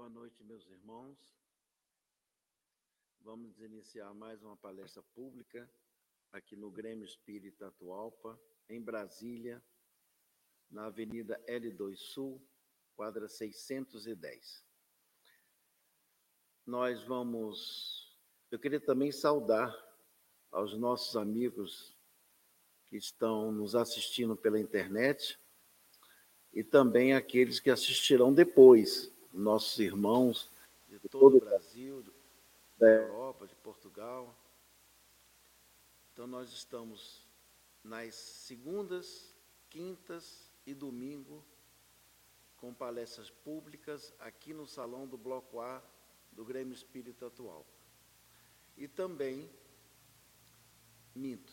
Boa noite, meus irmãos. Vamos iniciar mais uma palestra pública aqui no Grêmio Espírita Atualpa, em Brasília, na Avenida L2 Sul, quadra 610. Nós vamos. Eu queria também saudar aos nossos amigos que estão nos assistindo pela internet e também aqueles que assistirão depois nossos irmãos de todo o Brasil, da Europa, de Portugal. Então, nós estamos nas segundas, quintas e domingo com palestras públicas aqui no Salão do Bloco A do Grêmio Espírita Atual. E também, minto,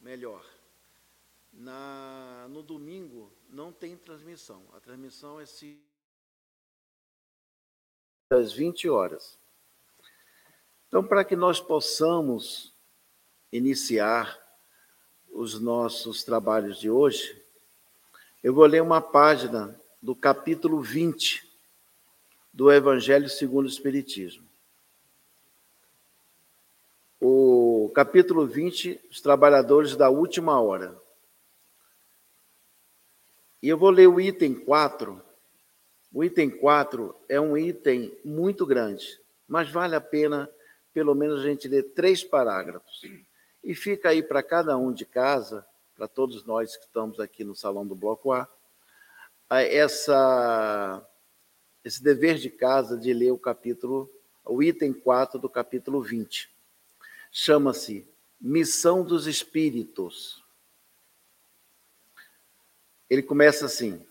melhor, na, no domingo não tem transmissão. A transmissão é se às 20 horas. Então, para que nós possamos iniciar os nossos trabalhos de hoje, eu vou ler uma página do capítulo 20 do Evangelho segundo o Espiritismo. O capítulo 20, os trabalhadores da última hora. E eu vou ler o item 4 o item 4 é um item muito grande, mas vale a pena, pelo menos, a gente ler três parágrafos. E fica aí para cada um de casa, para todos nós que estamos aqui no Salão do Bloco A, essa, esse dever de casa de ler o capítulo, o item 4 do capítulo 20. Chama-se Missão dos Espíritos. Ele começa assim: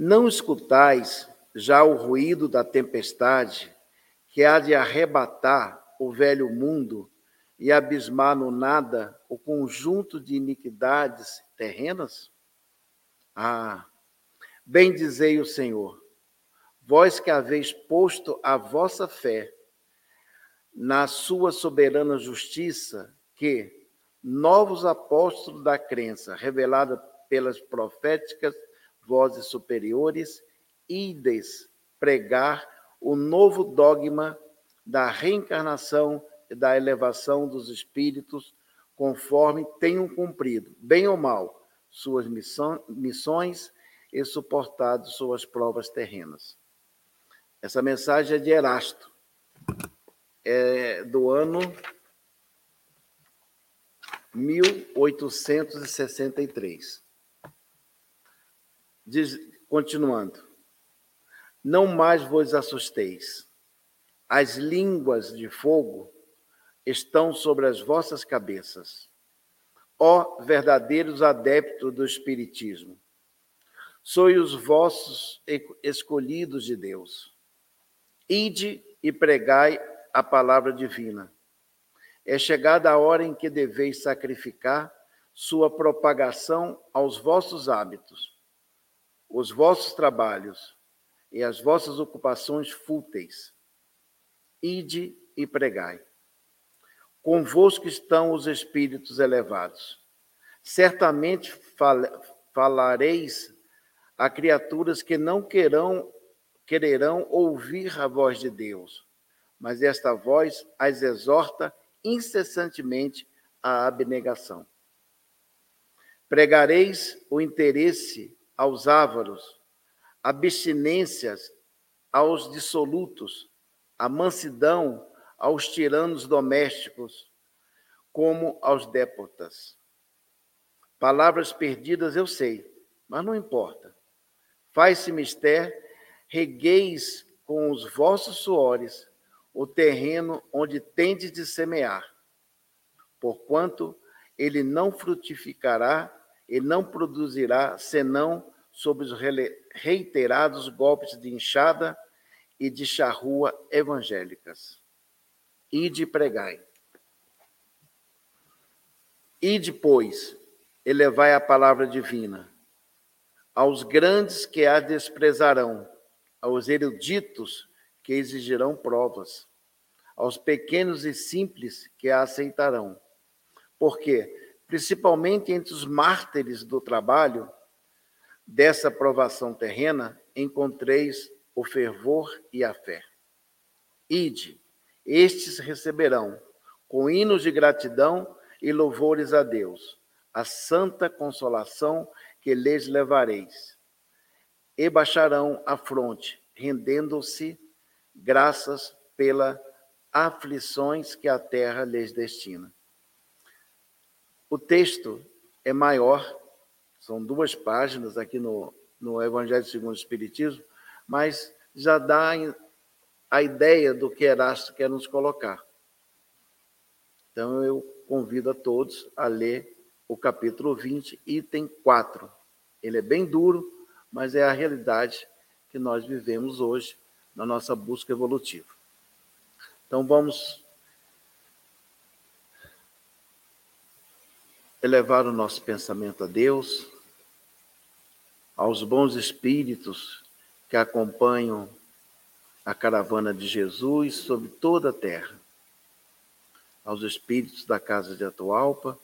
não escutais já o ruído da tempestade que há de arrebatar o velho mundo e abismar no nada o conjunto de iniquidades terrenas? Ah, bem dizei o Senhor, vós que haveis posto a vossa fé na sua soberana justiça, que novos apóstolos da crença, revelada pelas proféticas vozes superiores, ides pregar o novo dogma da reencarnação e da elevação dos espíritos, conforme tenham cumprido, bem ou mal, suas missões e suportado suas provas terrenas. Essa mensagem é de Erasto, é do ano 1863. Diz, continuando, não mais vos assusteis. As línguas de fogo estão sobre as vossas cabeças. Ó verdadeiros adeptos do Espiritismo, sois os vossos escolhidos de Deus. Ide e pregai a palavra divina. É chegada a hora em que deveis sacrificar sua propagação aos vossos hábitos os vossos trabalhos e as vossas ocupações fúteis. Ide e pregai. Convosco estão os espíritos elevados. Certamente fal falareis a criaturas que não querão, quererão ouvir a voz de Deus, mas esta voz as exorta incessantemente à abnegação. Pregareis o interesse aos ávaros, abstinências aos dissolutos, a mansidão aos tiranos domésticos, como aos dépotas. Palavras perdidas eu sei, mas não importa. Faz-se mister, regueis com os vossos suores o terreno onde tendes de semear, porquanto ele não frutificará e não produzirá senão sobre os reiterados golpes de enxada e de charrua evangélicas. Ide pregai. E depois elevai a palavra divina aos grandes que a desprezarão, aos eruditos que exigirão provas, aos pequenos e simples que a aceitarão. Porque principalmente entre os mártires do trabalho, dessa provação terrena, encontreis o fervor e a fé. Ide, estes receberão, com hinos de gratidão e louvores a Deus, a santa consolação que lhes levareis. E baixarão a fronte, rendendo-se graças pela aflições que a terra lhes destina. O texto é maior, são duas páginas aqui no, no Evangelho segundo o Espiritismo, mas já dá a ideia do que Erasto quer nos colocar. Então eu convido a todos a ler o capítulo 20, item 4. Ele é bem duro, mas é a realidade que nós vivemos hoje na nossa busca evolutiva. Então vamos elevar o nosso pensamento a Deus, aos bons espíritos que acompanham a caravana de Jesus sobre toda a terra, aos espíritos da casa de Atualpa,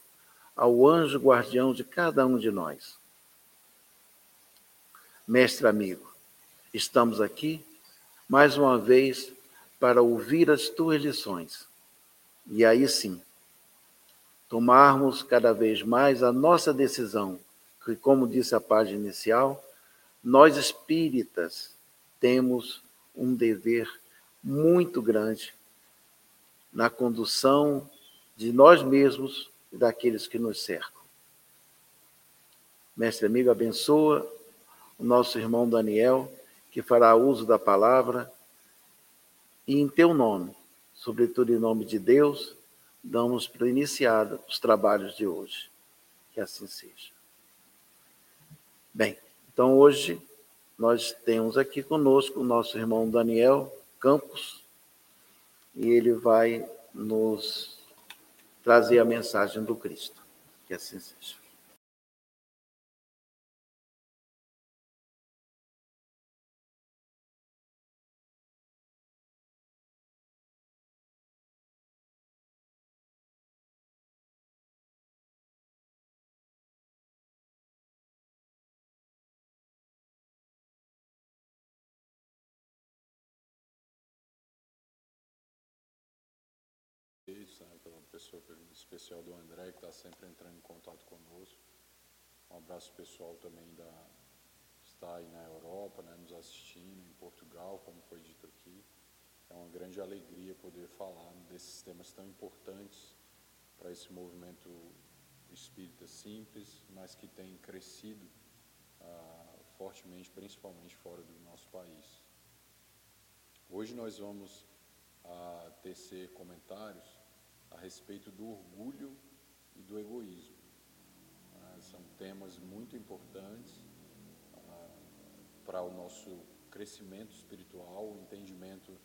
ao anjo guardião de cada um de nós. Mestre amigo, estamos aqui mais uma vez para ouvir as tuas lições. E aí sim, tomarmos cada vez mais a nossa decisão, que, como disse a página inicial, nós espíritas temos um dever muito grande na condução de nós mesmos e daqueles que nos cercam. Mestre amigo, abençoa o nosso irmão Daniel, que fará uso da palavra, e em teu nome, sobretudo em nome de Deus, damos para iniciar os trabalhos de hoje. Que assim seja. Bem, então hoje nós temos aqui conosco o nosso irmão Daniel Campos e ele vai nos trazer a mensagem do Cristo. Que assim seja. Pessoa especial do André, que está sempre entrando em contato conosco. Um abraço pessoal também da está aí na Europa, né, nos assistindo, em Portugal, como foi dito aqui. É uma grande alegria poder falar desses temas tão importantes para esse movimento espírita simples, mas que tem crescido ah, fortemente, principalmente fora do nosso país. Hoje nós vamos ah, tecer comentários a respeito do orgulho e do egoísmo. Ah, são temas muito importantes ah, para o nosso crescimento espiritual, o entendimento,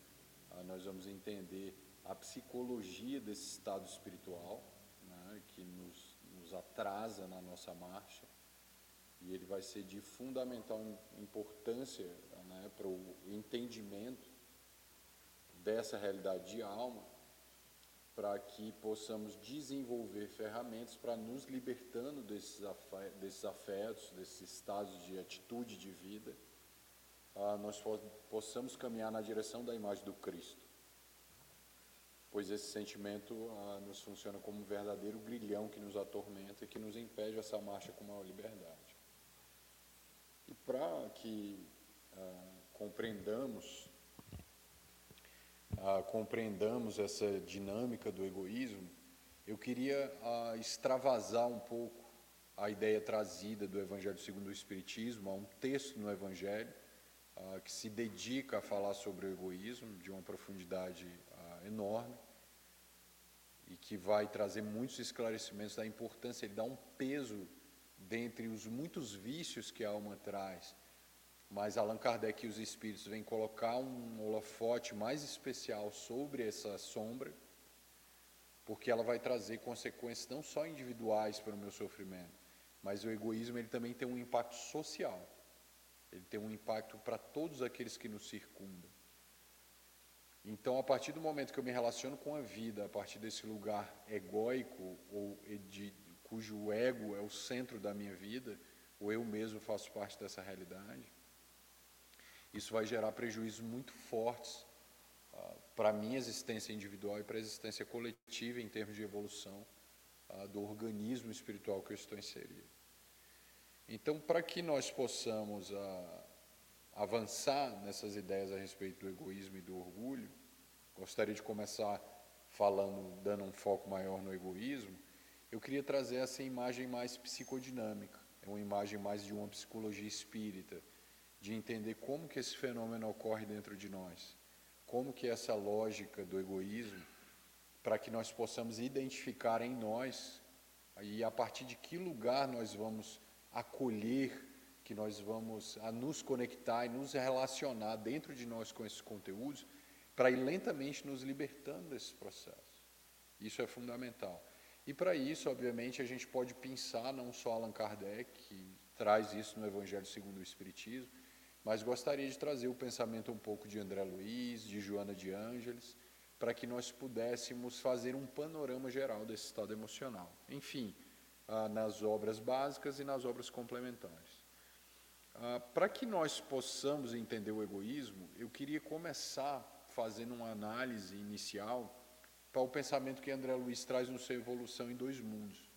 ah, nós vamos entender a psicologia desse estado espiritual, né, que nos, nos atrasa na nossa marcha, e ele vai ser de fundamental importância né, para o entendimento dessa realidade de alma para que possamos desenvolver ferramentas para nos libertando desses, afetos, desses afetos, desses estados de atitude de vida, ah, nós possamos caminhar na direção da imagem do Cristo. Pois esse sentimento ah, nos funciona como um verdadeiro grilhão que nos atormenta e que nos impede essa marcha com maior liberdade. E para que ah, compreendamos compreendamos essa dinâmica do egoísmo, eu queria extravasar um pouco a ideia trazida do Evangelho segundo o Espiritismo, a um texto no Evangelho que se dedica a falar sobre o egoísmo de uma profundidade enorme e que vai trazer muitos esclarecimentos da importância, ele dá um peso dentre os muitos vícios que a alma traz mas Allan Kardec e os espíritos vêm colocar um holofote mais especial sobre essa sombra, porque ela vai trazer consequências não só individuais para o meu sofrimento, mas o egoísmo ele também tem um impacto social. Ele tem um impacto para todos aqueles que nos circundam. Então, a partir do momento que eu me relaciono com a vida, a partir desse lugar egóico, ou de, cujo ego é o centro da minha vida, ou eu mesmo faço parte dessa realidade, Isso vai gerar prejuízos muito fortes ah, para a minha existência individual e para a existência coletiva em termos de evolução ah, do organismo espiritual que eu estou inserido. Então, para que nós possamos ah, avançar nessas ideias a respeito do egoísmo e do orgulho, gostaria de começar falando, dando um foco maior no egoísmo, eu queria trazer essa imagem mais psicodinâmica, é uma imagem mais de uma psicologia espírita, de entender como que esse fenômeno ocorre dentro de nós, como que essa lógica do egoísmo, para que nós possamos identificar em nós e a partir de que lugar nós vamos acolher, que nós vamos a nos conectar e nos relacionar dentro de nós com esses conteúdos, para ir lentamente nos libertando desse processo. Isso é fundamental. E para isso, obviamente, a gente pode pensar não só Allan Kardec, que traz isso no Evangelho segundo o Espiritismo, mas gostaria de trazer o pensamento um pouco de André Luiz, de Joana de Ângeles, para que nós pudéssemos fazer um panorama geral desse estado emocional. Enfim, ah, nas obras básicas e nas obras complementares. Ah, para que nós possamos entender o egoísmo, eu queria começar fazendo uma análise inicial para o pensamento que André Luiz traz no seu Evolução em Dois Mundos.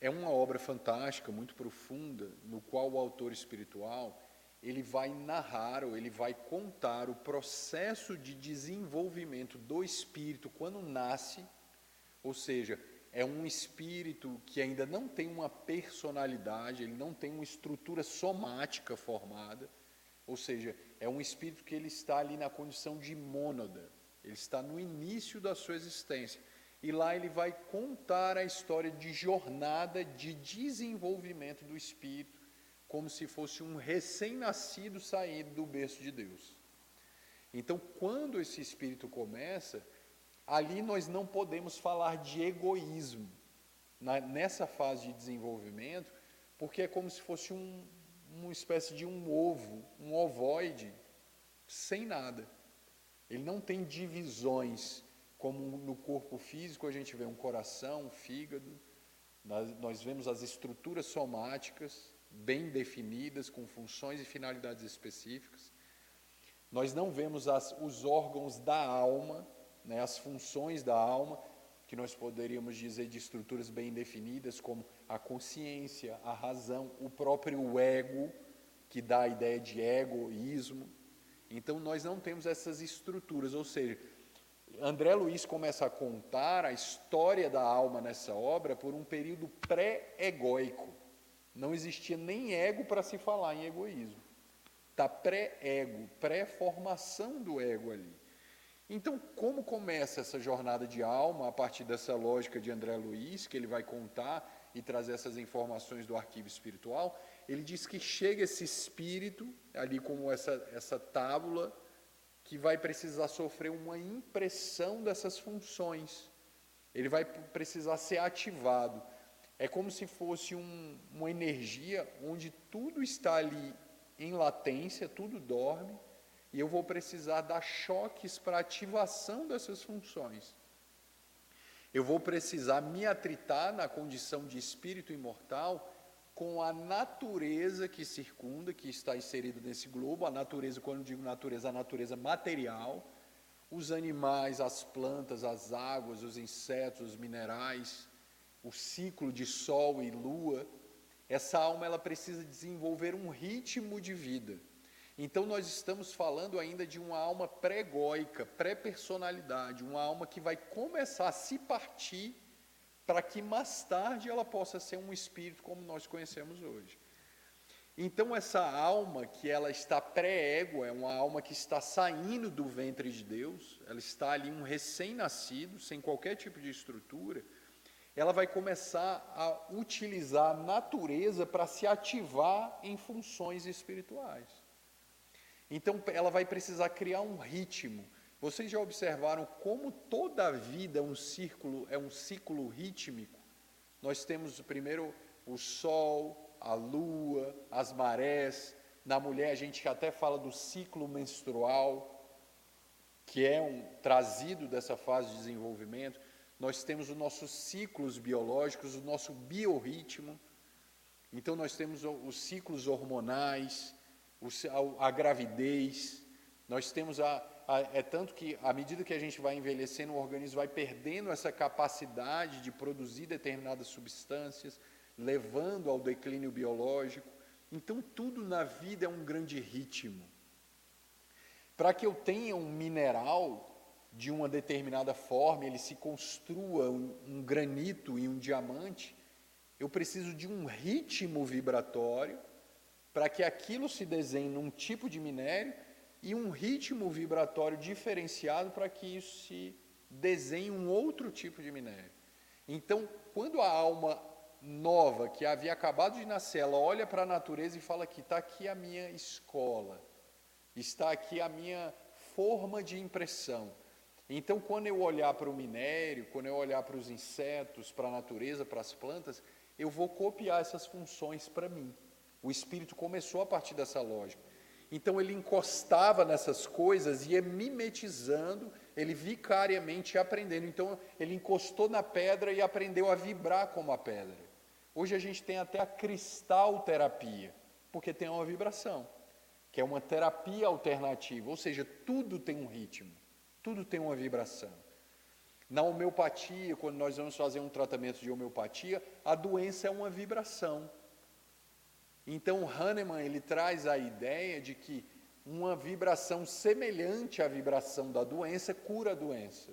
É uma obra fantástica, muito profunda, no qual o autor espiritual ele vai narrar ou ele vai contar o processo de desenvolvimento do espírito quando nasce, ou seja, é um espírito que ainda não tem uma personalidade, ele não tem uma estrutura somática formada, ou seja, é um espírito que ele está ali na condição de mônada, ele está no início da sua existência. E lá ele vai contar a história de jornada de desenvolvimento do espírito, como se fosse um recém-nascido saído do berço de Deus. Então, quando esse espírito começa, ali nós não podemos falar de egoísmo na, nessa fase de desenvolvimento, porque é como se fosse um, uma espécie de um ovo, um ovoide, sem nada. Ele não tem divisões, como no corpo físico a gente vê um coração, um fígado, nós, vemos as estruturas somáticas bem definidas, com funções e finalidades específicas. Nós não vemos as, os órgãos da alma, né, as funções da alma, que nós poderíamos dizer de estruturas bem definidas, como a consciência, a razão, o próprio ego, que dá a ideia de egoísmo. Então, nós não temos essas estruturas, ou seja, André Luiz começa a contar a história da alma nessa obra por um período pré-egóico. Não existia nem ego para se falar em egoísmo. Está pré-ego, pré-formação do ego ali. Então, como começa essa jornada de alma a partir dessa lógica de André Luiz, que ele vai contar e trazer essas informações do arquivo espiritual? ele diz que chega esse espírito, ali como essa, essa tábula, que vai precisar sofrer uma impressão dessas funções. Ele vai precisar ser ativado. É como se fosse um, uma energia onde tudo está ali em latência, tudo dorme, e eu vou precisar dar choques para ativação dessas funções. Eu vou precisar me atritar na condição de espírito imortal com a natureza que circunda, que está inserido nesse globo, a natureza, quando digo natureza, a natureza material, os animais, as plantas, as águas, os insetos, os minerais, o ciclo de sol e lua, essa alma ela precisa desenvolver um ritmo de vida. Então nós estamos falando ainda de uma alma pré-egóica, pré-personalidade, uma alma que vai começar a se partir para que mais tarde ela possa ser um espírito como nós conhecemos hoje. Então essa alma que ela está pré-ego, é uma alma que está saindo do ventre de Deus, ela está ali um recém-nascido, sem qualquer tipo de estrutura, ela vai começar a utilizar a natureza para se ativar em funções espirituais. Então ela vai precisar criar um ritmo, vocês já observaram como toda a vida é um círculo, é um ciclo rítmico? Nós temos primeiro o sol, a lua, as marés. Na mulher a gente até fala do ciclo menstrual, que é um trazido dessa fase de desenvolvimento. Nós temos os nossos ciclos biológicos, o nosso biorritmo. Então nós temos os ciclos hormonais, a, gravidez. Nós temos a, é tanto que à medida que a gente vai envelhecendo, o organismo vai perdendo essa capacidade de produzir determinadas substâncias, levando ao declínio biológico. Então tudo na vida é um grande ritmo. Para que eu tenha um mineral de uma determinada forma, ele se construa um, um granito e um diamante, eu preciso de um ritmo vibratório para que aquilo se desenhe num tipo de minério e um ritmo vibratório diferenciado para que isso se desenhe um outro tipo de minério. Então, quando a alma nova, que havia acabado de nascer, ela olha para a natureza e fala que está aqui a minha escola, está aqui a minha forma de impressão. Então, quando eu olhar para o minério, quando eu olhar para os insetos, para a natureza, para as plantas, eu vou copiar essas funções para mim. O espírito começou a partir dessa lógica. Então, ele encostava nessas coisas e ia mimetizando, ele vicariamente ia aprendendo. Então, ele encostou na pedra e aprendeu a vibrar como a pedra. Hoje a gente tem até a cristal terapia, porque tem uma vibração, que é uma terapia alternativa, ou seja, tudo tem um ritmo. Tudo tem uma vibração. Na homeopatia, quando nós vamos fazer um tratamento de homeopatia, a doença é uma vibração. Então, Hahnemann ele traz a ideia de que uma vibração semelhante à vibração da doença cura a doença.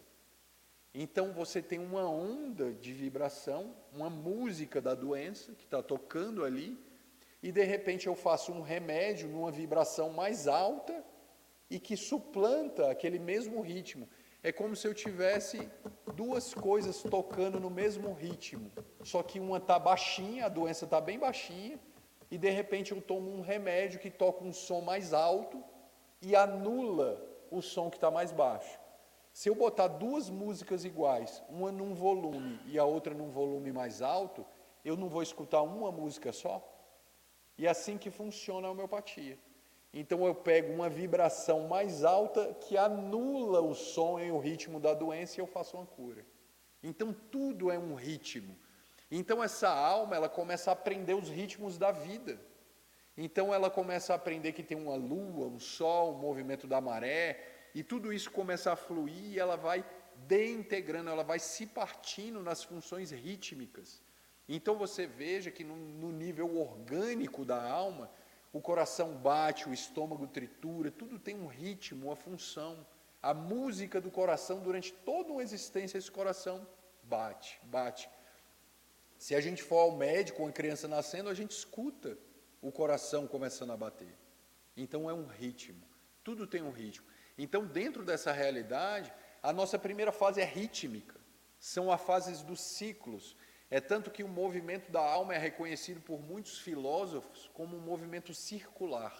Então, você tem uma onda de vibração, uma música da doença que está tocando ali, e de repente eu faço um remédio numa vibração mais alta e que suplanta aquele mesmo ritmo. É como se eu tivesse duas coisas tocando no mesmo ritmo, só que uma está baixinha, a doença está bem baixinha, e de repente eu tomo um remédio que toca um som mais alto e anula o som que está mais baixo. Se eu botar duas músicas iguais, uma num volume e a outra num volume mais alto, eu não vou escutar uma música só? E é assim que funciona a homeopatia. Então eu pego uma vibração mais alta que anula o som e o ritmo da doença e eu faço uma cura. Então tudo é um ritmo. Então essa alma, ela começa a aprender os ritmos da vida. Então ela começa a aprender que tem uma lua, um sol, um movimento da maré, e tudo isso começa a fluir e ela vai deintegrando, ela vai se partindo nas funções rítmicas. Então você veja que no, no nível orgânico da alma, o coração bate, o estômago tritura, tudo tem um ritmo, uma função. A música do coração, durante toda uma existência, esse coração bate, bate. Se a gente for ao médico, uma criança nascendo, a gente escuta o coração começando a bater. Então é um ritmo, tudo tem um ritmo. Então, dentro dessa realidade, a nossa primeira fase é rítmica, são as fases dos ciclos. É tanto que o movimento da alma é reconhecido por muitos filósofos como um movimento circular,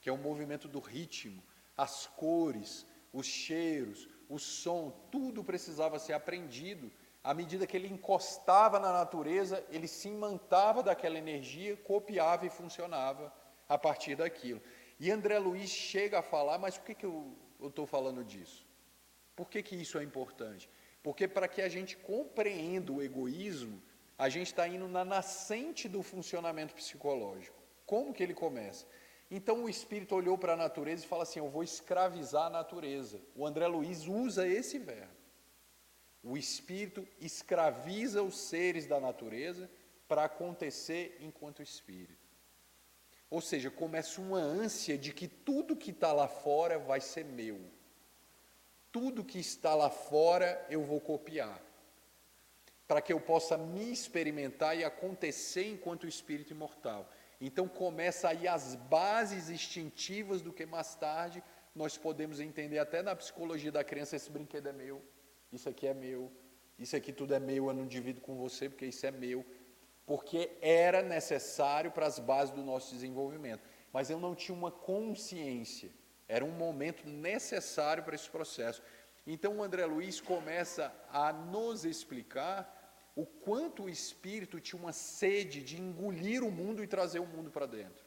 que é o um movimento do ritmo, as cores, os cheiros, o som, tudo precisava ser aprendido. À medida que ele encostava na natureza, ele se imantava daquela energia, copiava e funcionava a partir daquilo. E André Luiz chega a falar, mas por que, que eu estou falando disso? Por que, que isso é importante? Porque para que a gente compreenda o egoísmo, a gente está indo na nascente do funcionamento psicológico. Como que ele começa? Então o espírito olhou para a natureza e fala assim: Eu vou escravizar a natureza. O André Luiz usa esse verbo. O espírito escraviza os seres da natureza para acontecer enquanto espírito. Ou seja, começa uma ânsia de que tudo que está lá fora vai ser meu tudo que está lá fora eu vou copiar, para que eu possa me experimentar e acontecer enquanto espírito imortal. Então começa aí as bases instintivas do que mais tarde nós podemos entender até na psicologia da criança, esse brinquedo é meu, isso aqui é meu, isso aqui tudo é meu, eu não divido com você porque isso é meu, porque era necessário para as bases do nosso desenvolvimento. Mas eu não tinha uma consciência era um momento necessário para esse processo. Então o André Luiz começa a nos explicar o quanto o espírito tinha uma sede de engolir o mundo e trazer o mundo para dentro.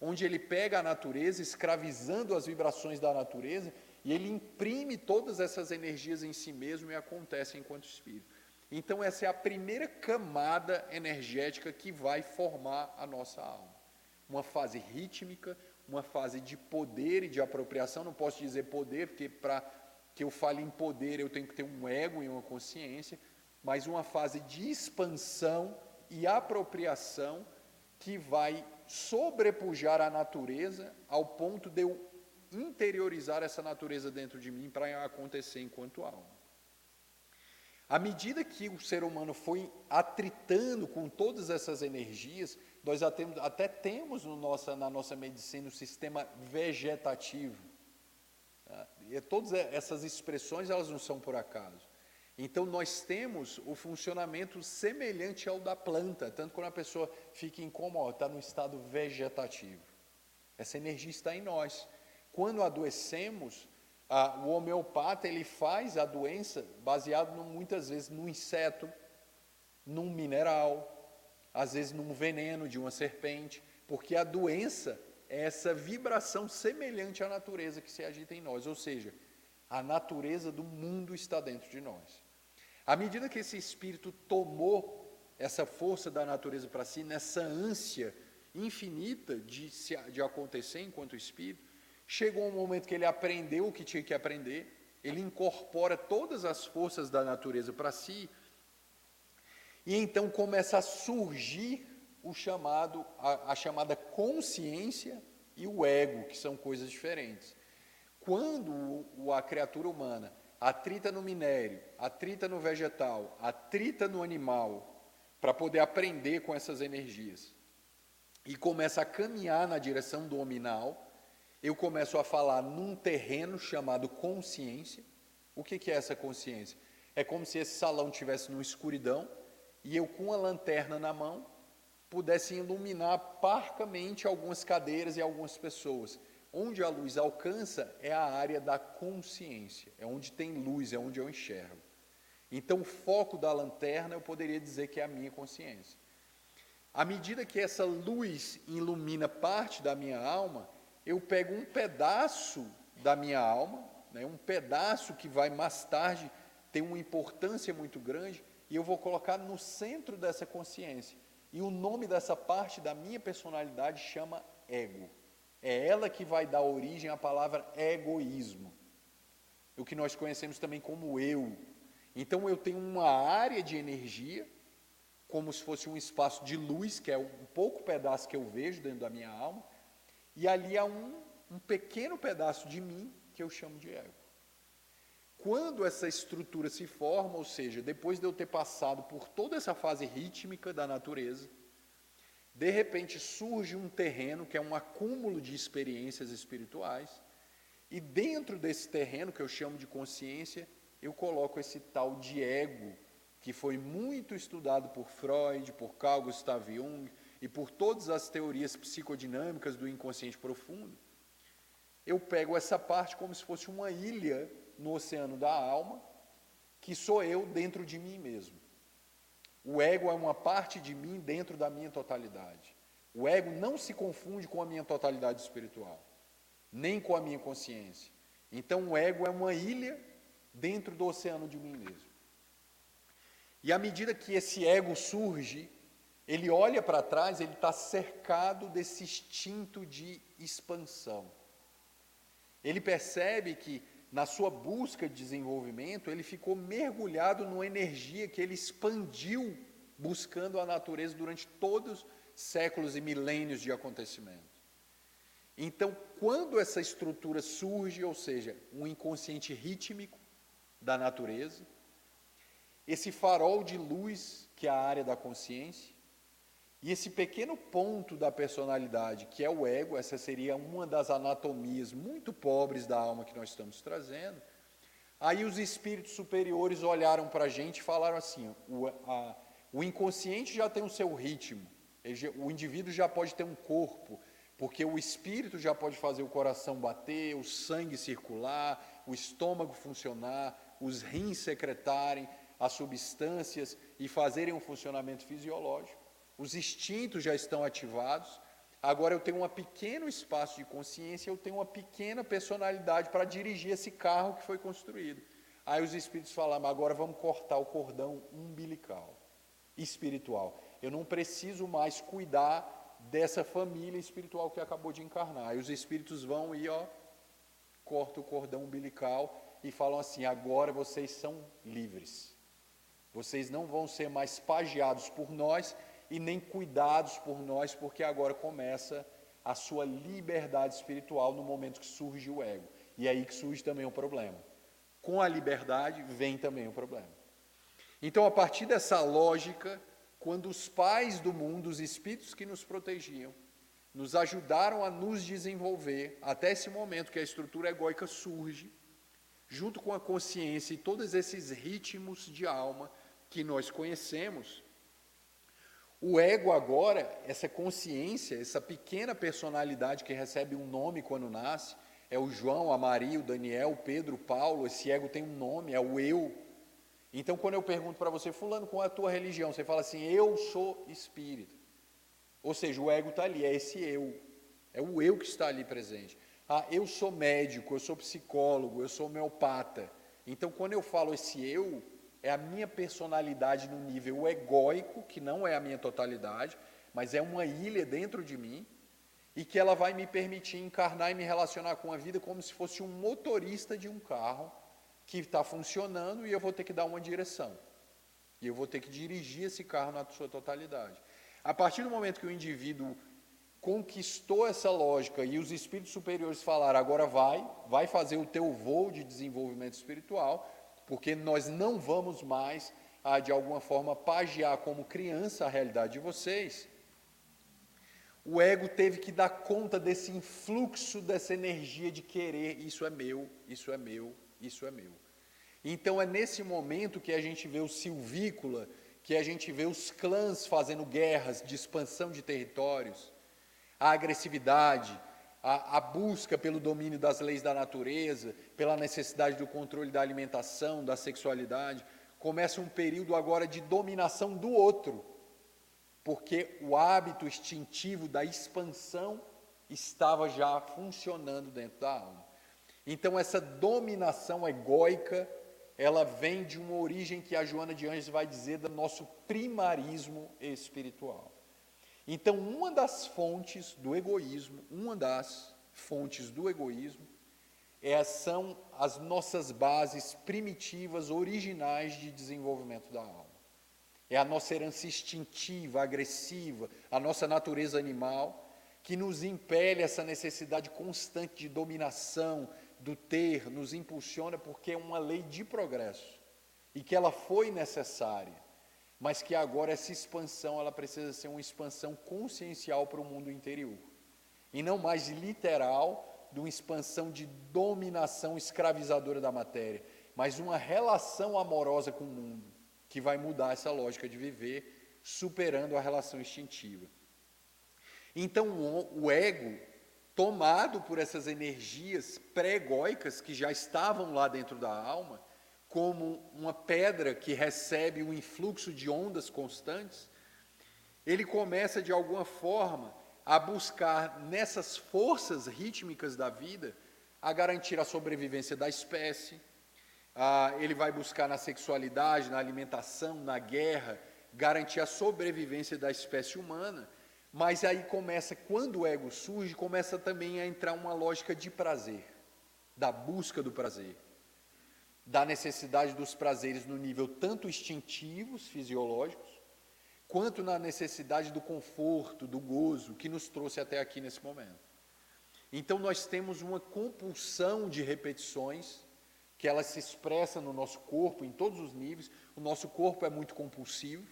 Onde ele pega a natureza, escravizando as vibrações da natureza, e ele imprime todas essas energias em si mesmo e acontece enquanto espírito. Então, essa é a primeira camada energética que vai formar a nossa alma. Uma fase rítmica, uma fase de poder e de apropriação. Não posso dizer poder, porque para que eu fale em poder eu tenho que ter um ego e uma consciência, mas uma fase de expansão e apropriação que vai sobrepujar a natureza ao ponto de eu interiorizar essa natureza dentro de mim para acontecer enquanto alma. À medida que o ser humano foi atritando com todas essas energias, nós até temos no nossa, na nossa medicina o sistema vegetativo. Tá? E todas essas expressões elas não são por acaso. Então nós temos o funcionamento semelhante ao da planta, tanto quando a pessoa fica incômoda, está no estado vegetativo. Essa energia está em nós. Quando adoecemos, o homeopata ele faz a doença baseado no, muitas vezes no inseto, num mineral, às vezes num veneno de uma serpente, porque a doença é essa vibração semelhante à natureza que se agita em nós, ou seja, a natureza do mundo está dentro de nós. À medida que esse espírito tomou essa força da natureza para si, nessa ânsia infinita de, se, de acontecer enquanto espírito, Chegou um momento que ele aprendeu o que tinha que aprender, ele incorpora todas as forças da natureza para si, e então começa a surgir o chamado, a, a chamada consciência e o ego, que são coisas diferentes. Quando o, a criatura humana atrita no minério, atrita no vegetal, atrita no animal, para poder aprender com essas energias, e começa a caminhar na direção do nominal, eu começo a falar num terreno chamado consciência. O que, que é essa consciência? É como se esse salão tivesse numa escuridão e eu, com a lanterna na mão, pudesse iluminar parcamente algumas cadeiras e algumas pessoas. Onde a luz alcança é a área da consciência, é onde tem luz, é onde eu enxergo. Então, o foco da lanterna eu poderia dizer que é a minha consciência. À medida que essa luz ilumina parte da minha alma, eu pego um pedaço da minha alma, né, um pedaço que vai mais tarde ter uma importância muito grande, e eu vou colocar no centro dessa consciência. E o nome dessa parte da minha personalidade chama ego. É ela que vai dar origem à palavra egoísmo. O que nós conhecemos também como eu. Então eu tenho uma área de energia, como se fosse um espaço de luz, que é um pouco pedaço que eu vejo dentro da minha alma, e ali há um, um pequeno pedaço de mim que eu chamo de ego. Quando essa estrutura se forma, ou seja, depois de eu ter passado por toda essa fase rítmica da natureza, de repente surge um terreno que é um acúmulo de experiências espirituais, e dentro desse terreno, que eu chamo de consciência, eu coloco esse tal de ego, que foi muito estudado por Freud, por Carl Gustav Jung, e por todas as teorias psicodinâmicas do inconsciente profundo, eu pego essa parte como se fosse uma ilha no oceano da alma, que sou eu dentro de mim mesmo. O ego é uma parte de mim dentro da minha totalidade. O ego não se confunde com a minha totalidade espiritual, nem com a minha consciência. Então, o ego é uma ilha dentro do oceano de mim mesmo. E à medida que esse ego surge, ele olha para trás, ele está cercado desse instinto de expansão. Ele percebe que, na sua busca de desenvolvimento, ele ficou mergulhado numa energia que ele expandiu buscando a natureza durante todos os séculos e milênios de acontecimento. Então, quando essa estrutura surge, ou seja, um inconsciente rítmico da natureza, esse farol de luz, que é a área da consciência, e esse pequeno ponto da personalidade, que é o ego, essa seria uma das anatomias muito pobres da alma que nós estamos trazendo. Aí os espíritos superiores olharam para a gente e falaram assim: o, a, o inconsciente já tem o seu ritmo, o indivíduo já pode ter um corpo, porque o espírito já pode fazer o coração bater, o sangue circular, o estômago funcionar, os rins secretarem as substâncias e fazerem um funcionamento fisiológico os instintos já estão ativados. Agora eu tenho um pequeno espaço de consciência, eu tenho uma pequena personalidade para dirigir esse carro que foi construído. Aí os espíritos falaram, agora vamos cortar o cordão umbilical, espiritual. Eu não preciso mais cuidar dessa família espiritual que acabou de encarnar. E os espíritos vão e ó, corta o cordão umbilical e falam assim: agora vocês são livres. Vocês não vão ser mais pagiados por nós e nem cuidados por nós, porque agora começa a sua liberdade espiritual no momento que surge o ego. E é aí que surge também o problema. Com a liberdade vem também o problema. Então, a partir dessa lógica, quando os pais do mundo, os espíritos que nos protegiam, nos ajudaram a nos desenvolver até esse momento que a estrutura egóica surge, junto com a consciência e todos esses ritmos de alma que nós conhecemos, o ego agora, essa consciência, essa pequena personalidade que recebe um nome quando nasce, é o João, a Maria, o Daniel, o Pedro, o Paulo, esse ego tem um nome, é o eu. Então, quando eu pergunto para você, Fulano, qual é a tua religião? Você fala assim, eu sou espírita. Ou seja, o ego está ali, é esse eu. É o eu que está ali presente. Ah, eu sou médico, eu sou psicólogo, eu sou homeopata. Então, quando eu falo esse eu, é a minha personalidade no nível egóico, que não é a minha totalidade, mas é uma ilha dentro de mim, e que ela vai me permitir encarnar e me relacionar com a vida como se fosse um motorista de um carro que está funcionando e eu vou ter que dar uma direção. E eu vou ter que dirigir esse carro na sua totalidade. A partir do momento que o indivíduo conquistou essa lógica e os espíritos superiores falaram, agora vai, vai fazer o teu voo de desenvolvimento espiritual, porque nós não vamos mais, ah, de alguma forma, pagiar como criança a realidade de vocês. O ego teve que dar conta desse influxo, dessa energia de querer, isso é meu, isso é meu, isso é meu. Então é nesse momento que a gente vê o silvícola, que a gente vê os clãs fazendo guerras de expansão de territórios, a agressividade, a, a, busca pelo domínio das leis da natureza, pela necessidade do controle da alimentação, da sexualidade, começa um período agora de dominação do outro, porque o hábito instintivo da expansão estava já funcionando dentro da alma. Então, essa dominação egóica, ela vem de uma origem que a Joana de Anjos vai dizer do nosso primarismo espiritual. Então, uma das fontes do egoísmo, uma das fontes do egoísmo, é, são as nossas bases primitivas, originais de desenvolvimento da alma. É a nossa herança instintiva, agressiva, a nossa natureza animal, que nos impele essa necessidade constante de dominação, do ter, nos impulsiona porque é uma lei de progresso e que ela foi necessária mas que agora essa expansão ela precisa ser uma expansão consciencial para o mundo interior e não mais literal de uma expansão de dominação escravizadora da matéria, mas uma relação amorosa com o mundo que vai mudar essa lógica de viver, superando a relação instintiva. Então o ego, tomado por essas energias pré-egóicas que já estavam lá dentro da alma, como uma pedra que recebe um influxo de ondas constantes, ele começa de alguma forma a buscar nessas forças rítmicas da vida a garantir a sobrevivência da espécie. Ah, ele vai buscar na sexualidade, na alimentação, na guerra, garantir a sobrevivência da espécie humana. Mas aí começa, quando o ego surge, começa também a entrar uma lógica de prazer, da busca do prazer da necessidade dos prazeres no nível tanto instintivos, fisiológicos, quanto na necessidade do conforto, do gozo que nos trouxe até aqui nesse momento. Então nós temos uma compulsão de repetições que ela se expressa no nosso corpo em todos os níveis. O nosso corpo é muito compulsivo.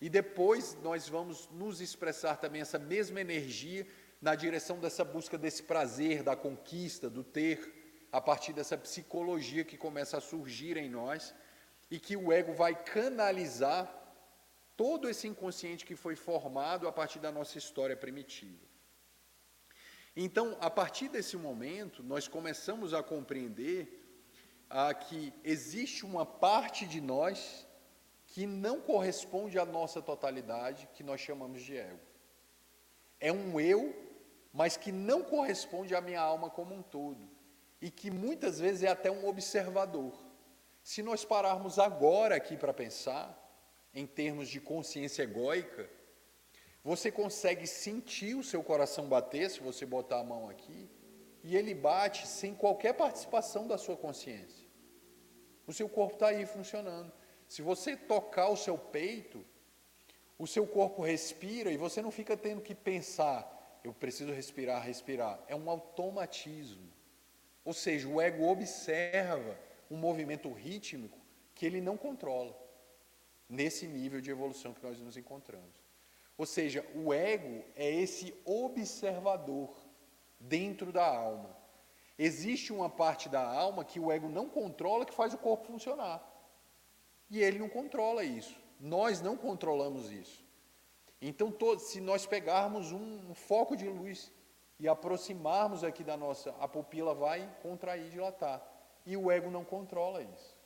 E depois nós vamos nos expressar também essa mesma energia na direção dessa busca desse prazer, da conquista, do ter, a partir dessa psicologia que começa a surgir em nós e que o ego vai canalizar todo esse inconsciente que foi formado a partir da nossa história primitiva. Então, a partir desse momento, nós começamos a compreender ah, que existe uma parte de nós que não corresponde à nossa totalidade, que nós chamamos de ego. É um eu, mas que não corresponde à minha alma como um todo e que muitas vezes é até um observador. Se nós pararmos agora aqui para pensar, em termos de consciência egóica, Você consegue sentir o seu coração bater se você botar a mão aqui, e ele bate sem qualquer participação da sua consciência. O seu corpo está aí funcionando. Se você tocar o seu peito, o seu corpo respira e você não fica tendo que pensar, eu preciso respirar, respirar. É um automatismo. Ou seja, o ego observa um movimento rítmico que ele não controla, nesse nível de evolução que nós nos encontramos. Ou seja, o ego é esse observador dentro da alma. Existe uma parte da alma que o ego não controla, que faz o corpo funcionar. E ele não controla isso. Nós não controlamos isso. Então, se nós pegarmos um foco de luz e aproximarmos aqui da nossa, a pupila vai contrair, dilatar. E o ego não controla isso.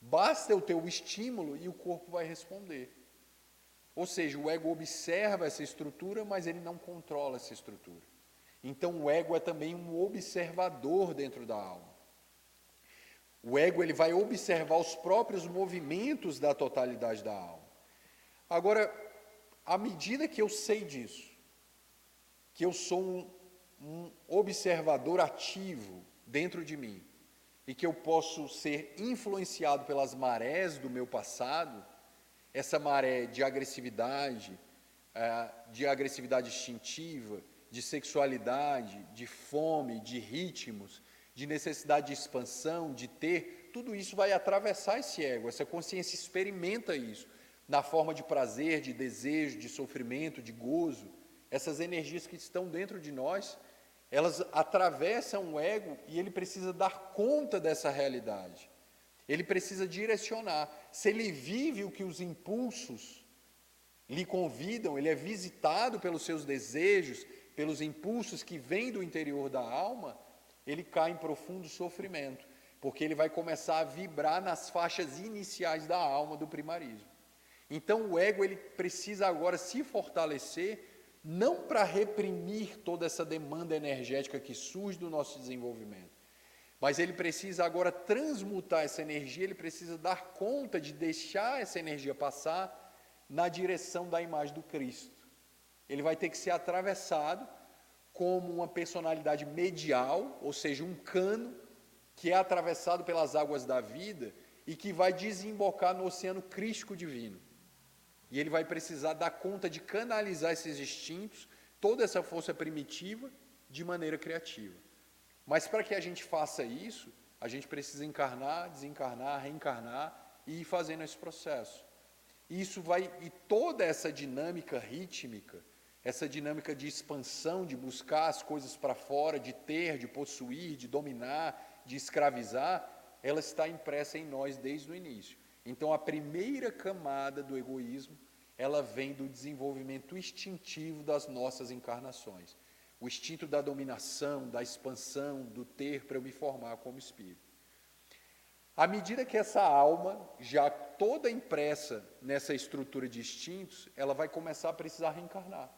Basta o teu estímulo e o corpo vai responder. Ou seja, o ego observa essa estrutura, mas ele não controla essa estrutura. Então o ego é também um observador dentro da alma. O ego ele vai observar os próprios movimentos da totalidade da alma. Agora, à medida que eu sei disso, que eu sou um, um observador ativo dentro de mim, e que eu posso ser influenciado pelas marés do meu passado, essa maré de agressividade, é, de agressividade instintiva, de sexualidade, de fome, de ritmos, de necessidade de expansão, de ter, tudo isso vai atravessar esse ego, essa consciência experimenta isso, na forma de prazer, de desejo, de sofrimento, de gozo, essas energias que estão dentro de nós elas atravessam o ego e ele precisa dar conta dessa realidade. Ele precisa direcionar. Se ele vive o que os impulsos lhe convidam, ele é visitado pelos seus desejos, pelos impulsos que vêm do interior da alma, ele cai em profundo sofrimento, porque ele vai começar a vibrar nas faixas iniciais da alma do primarismo. Então o ego ele precisa agora se fortalecer não para reprimir toda essa demanda energética que surge do nosso desenvolvimento, mas ele precisa agora transmutar essa energia, ele precisa dar conta de deixar essa energia passar na direção da imagem do Cristo. Ele vai ter que ser atravessado como uma personalidade medial, ou seja, um cano que é atravessado pelas águas da vida e que vai desembocar no oceano crístico divino. E ele vai precisar dar conta de canalizar esses instintos, toda essa força primitiva, de maneira criativa. Mas para que a gente faça isso, a gente precisa encarnar, desencarnar, reencarnar e ir fazendo esse processo. Isso vai e toda essa dinâmica rítmica, essa dinâmica de expansão, de buscar as coisas para fora, de ter, de possuir, de dominar, de escravizar, ela está impressa em nós desde o início. Então, a primeira camada do egoísmo, ela vem do desenvolvimento instintivo das nossas encarnações. O instinto da dominação, da expansão, do ter para eu me formar como espírito. À medida que essa alma, já toda impressa nessa estrutura de instintos, ela vai começar a precisar reencarnar.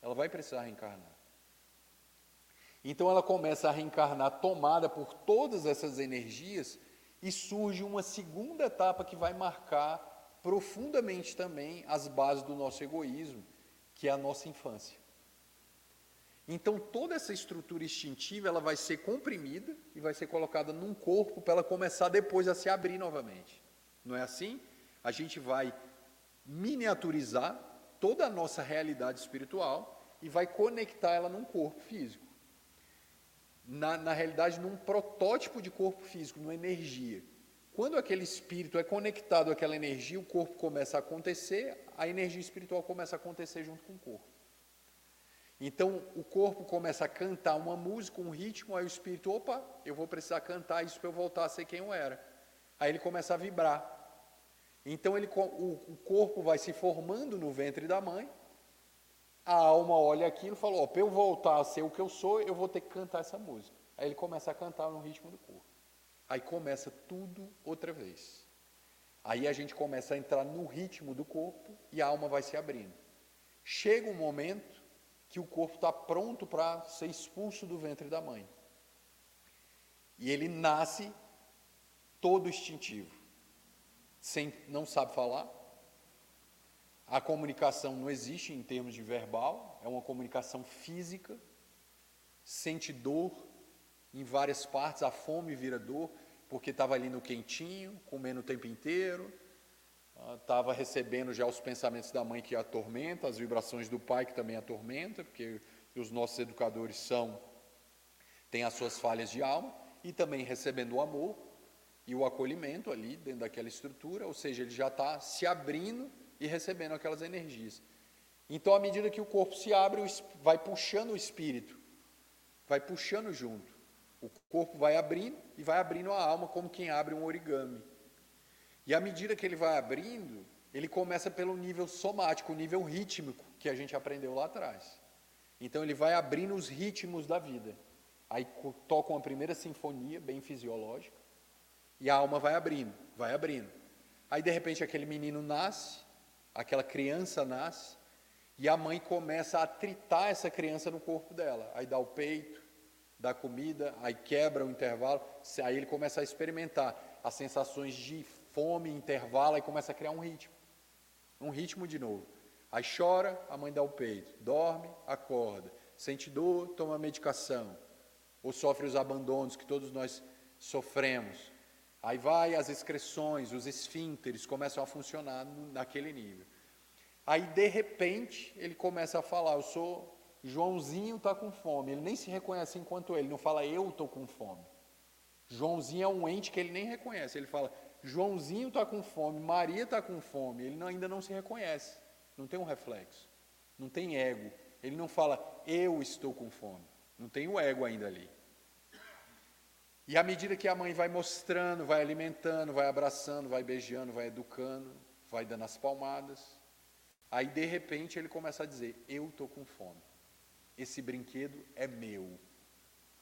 Ela vai precisar reencarnar. Então ela começa a reencarnar tomada por todas essas energias e surge uma segunda etapa que vai marcar profundamente também as bases do nosso egoísmo, que é a nossa infância. Então toda essa estrutura instintiva ela vai ser comprimida e vai ser colocada num corpo para ela começar depois a se abrir novamente. Não é assim? A gente vai miniaturizar toda a nossa realidade espiritual e vai conectar ela num corpo físico na, na realidade, num protótipo de corpo físico, numa energia. Quando aquele espírito é conectado àquela energia, o corpo começa a acontecer, a energia espiritual começa a acontecer junto com o corpo. Então, o corpo começa a cantar uma música, um ritmo, aí o espírito, opa, eu vou precisar cantar isso para eu voltar a ser quem eu era. Aí ele começa a vibrar. Então, ele, o, o corpo vai se formando no ventre da mãe, a alma olha aquilo e falou: para eu voltar a ser o que eu sou, eu vou ter que cantar essa música. Aí ele começa a cantar no ritmo do corpo. Aí começa tudo outra vez. Aí a gente começa a entrar no ritmo do corpo e a alma vai se abrindo. Chega um momento que o corpo está pronto para ser expulso do ventre da mãe. E ele nasce todo instintivo, sem, não sabe falar, A comunicação não existe em termos de verbal, é uma comunicação física, sente dor em várias partes, a fome vira dor, porque estava ali no quentinho, comendo o tempo inteiro, estava recebendo já os pensamentos da mãe que atormenta, as vibrações do pai que também atormenta, porque os nossos educadores são têm as suas falhas de alma e também recebendo o amor e o acolhimento ali dentro daquela estrutura, ou seja, ele já está se abrindo e recebendo aquelas energias. Então, à medida que o corpo se abre, vai puxando o espírito, vai puxando junto. O corpo vai abrindo e vai abrindo a alma como quem abre um origami. E à medida que ele vai abrindo, ele começa pelo nível somático, o nível rítmico que a gente aprendeu lá atrás. Então ele vai abrindo os ritmos da vida. Aí tocam a primeira sinfonia, bem fisiológica, e a alma vai abrindo, vai abrindo. Aí de repente aquele menino nasce, aquela criança nasce, e a mãe começa a tritar essa criança no corpo dela. Aí dá o peito, dá comida, aí quebra o intervalo, aí ele começa a experimentar as sensações de fome, intervalo, aí começa a criar um ritmo. Um ritmo de novo. Aí chora, a mãe dá o peito. Dorme, acorda. Sente dor, toma medicação. Ou sofre os abandonos que todos nós sofremos. Aí vai as excreções, os esfínteres começam a funcionar naquele nível. Aí, de repente, ele começa a falar: Eu sou Joãozinho, está com fome. Ele nem se reconhece enquanto ele, não fala eu estou com fome. Joãozinho é um ente que ele nem reconhece. Ele fala: Joãozinho está com fome, Maria está com fome. Ele ainda não se reconhece, não tem um reflexo, não tem ego. Ele não fala eu estou com fome, não tem o ego ainda ali. E à medida que a mãe vai mostrando, vai alimentando, vai abraçando, vai beijando, vai educando, vai dando as palmadas, aí de repente ele começa a dizer: Eu estou com fome. Esse brinquedo é meu.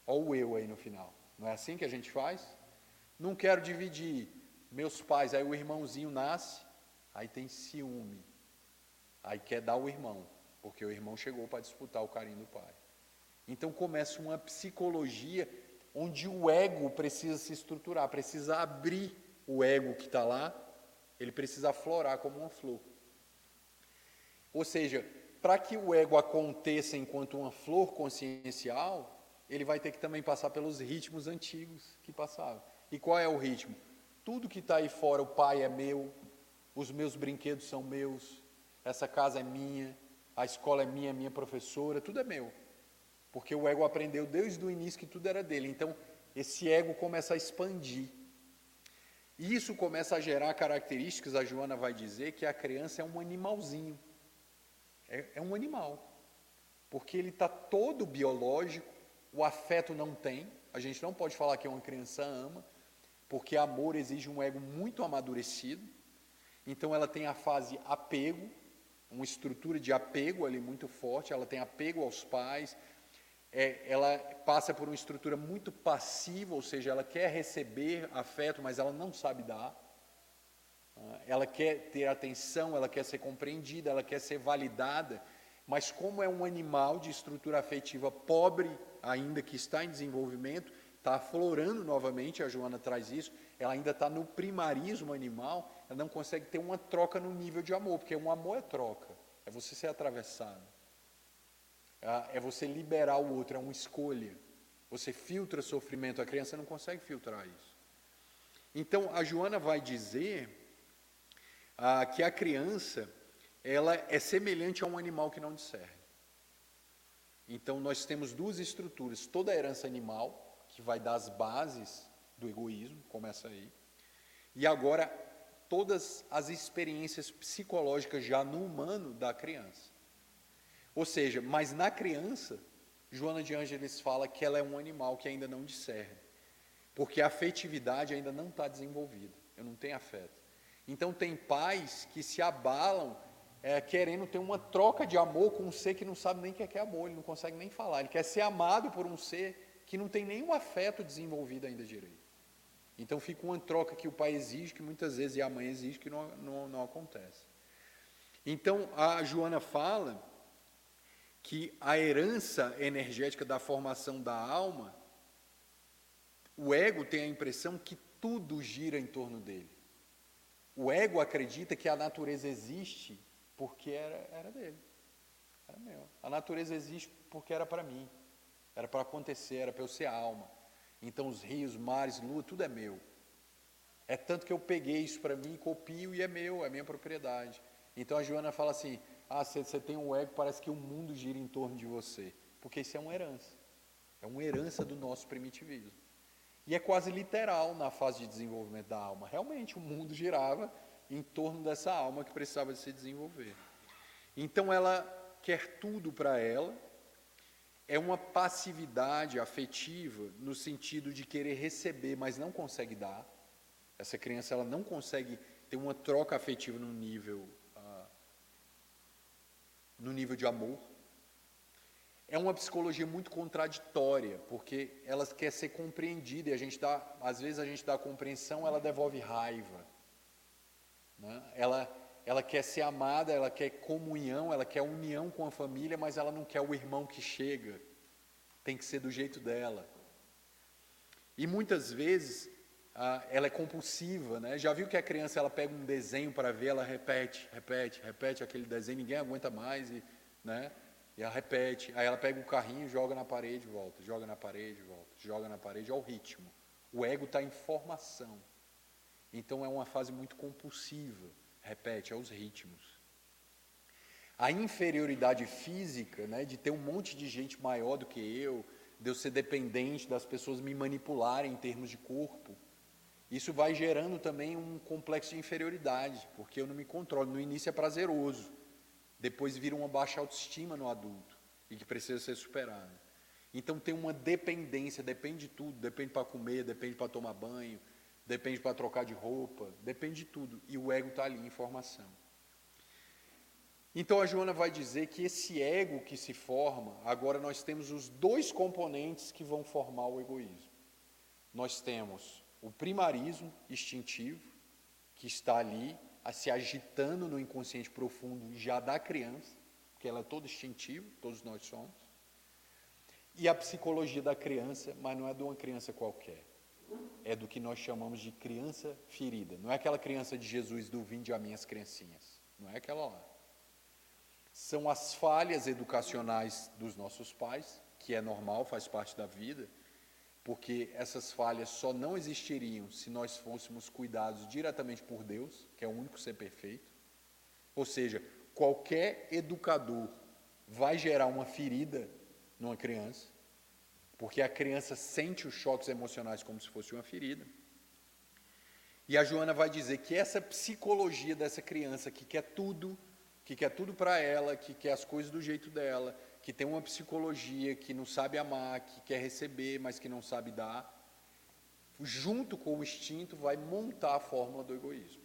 Olha o eu aí no final. Não é assim que a gente faz? Não quero dividir. Meus pais, aí o irmãozinho nasce, aí tem ciúme. Aí quer dar o irmão, porque o irmão chegou para disputar o carinho do pai. Então começa uma psicologia onde o ego precisa se estruturar, precisa abrir o ego que está lá, ele precisa aflorar como uma flor. Ou seja, para que o ego aconteça enquanto uma flor consciencial, ele vai ter que também passar pelos ritmos antigos que passavam. E qual é o ritmo? Tudo que está aí fora, o pai é meu, os meus brinquedos são meus, essa casa é minha, a escola é minha, minha professora, tudo é meu. Porque o ego aprendeu desde o início que tudo era dele. Então, esse ego começa a expandir. E isso começa a gerar características, a Joana vai dizer, que a criança é um animalzinho. É, é um animal. Porque ele está todo biológico, o afeto não tem. A gente não pode falar que uma criança ama, porque amor exige um ego muito amadurecido. Então ela tem a fase apego, uma estrutura de apego ali muito forte, ela tem apego aos pais, é, ela passa por uma estrutura muito passiva, ou seja, ela quer receber afeto, mas ela não sabe dar. Ah, ela quer ter atenção, ela quer ser compreendida, ela quer ser validada, mas como é um animal de estrutura afetiva pobre, ainda que está em desenvolvimento, está aflorando novamente, a Joana traz isso, ela ainda está no primarismo animal, ela não consegue ter uma troca no nível de amor, porque um amor é troca, é você ser atravessado. Ah, é você liberar o outro, é uma escolha. Você filtra sofrimento, a criança não consegue filtrar isso. Então, a Joana vai dizer ah, que a criança ela é semelhante a um animal que não discerne. Então, nós temos duas estruturas: toda a herança animal, que vai dar as bases do egoísmo, começa aí, e agora todas as experiências psicológicas já no humano da criança. Ou seja, mas na criança, Joana de Ângeles fala que ela é um animal que ainda não discerne, porque a afetividade ainda não está desenvolvida, eu não tenho afeto. Então tem pais que se abalam é, querendo ter uma troca de amor com um ser que não sabe nem o que é, é amor, ele não consegue nem falar, ele quer ser amado por um ser que não tem nenhum afeto desenvolvido ainda direito. Então fica uma troca que o pai exige, que muitas vezes a mãe exige, que não, não, não acontece. Então a Joana fala que a herança energética da formação da alma, o ego tem a impressão que tudo gira em torno dele. O ego acredita que a natureza existe porque era, era dele, era meu. A natureza existe porque era para mim, era para acontecer, era para eu ser alma. Então os rios, mares, lua, tudo é meu. É tanto que eu peguei isso para mim, copio e é meu, é minha propriedade. Então a Joana fala assim: ah, você, você tem um ego, parece que o mundo gira em torno de você. Porque isso é uma herança. É uma herança do nosso primitivismo. E é quase literal na fase de desenvolvimento da alma. Realmente, o mundo girava em torno dessa alma que precisava de se desenvolver. Então, ela quer tudo para ela, é uma passividade afetiva no sentido de querer receber, mas não consegue dar. Essa criança ela não consegue ter uma troca afetiva no nível no nível de amor. É uma psicologia muito contraditória, porque ela quer ser compreendida e a gente dá, às vezes a gente dá compreensão, ela devolve raiva. Né? Ela, ela quer ser amada, ela quer comunhão, ela quer união com a família, mas ela não quer o irmão que chega. Tem que ser do jeito dela. E muitas vezes ah, ela é compulsiva, né? Já viu que a criança ela pega um desenho para ver, ela repete, repete, repete aquele desenho, ninguém aguenta mais e, né? E ela repete, aí ela pega o carrinho, joga na parede, volta, joga na parede, volta, joga na parede, olha o ritmo. O ego está em formação. Então é uma fase muito compulsiva, repete, é os ritmos. A inferioridade física, né, de ter um monte de gente maior do que eu, de eu ser dependente das pessoas me manipularem em termos de corpo, isso vai gerando também um complexo de inferioridade, porque eu não me controlo. No início é prazeroso, depois vira uma baixa autoestima no adulto e que precisa ser superada. Então tem uma dependência, depende de tudo, depende para comer, depende para tomar banho, depende para trocar de roupa, depende de tudo. E o ego está ali em formação. Então a Joana vai dizer que esse ego que se forma, agora nós temos os dois componentes que vão formar o egoísmo. Nós temos o primarismo instintivo, que está ali a se agitando no inconsciente profundo já da criança, porque ela é toda instintiva, todos nós somos. E a psicologia da criança, mas não é de uma criança qualquer. É do que nós chamamos de criança ferida. Não é aquela criança de Jesus do vinde a minhas criancinhas. Não é aquela lá. São as falhas educacionais dos nossos pais, que é normal, faz parte da vida, porque essas falhas só não existiriam se nós fôssemos cuidados diretamente por Deus, que é o único ser perfeito. Ou seja, qualquer educador vai gerar uma ferida numa criança, porque a criança sente os choques emocionais como se fosse uma ferida. E a Joana vai dizer que essa psicologia dessa criança que quer tudo, que quer tudo para ela, que quer as coisas do jeito dela, que tem uma psicologia, que não sabe amar, que quer receber, mas que não sabe dar, junto com o instinto, vai montar a fórmula do egoísmo.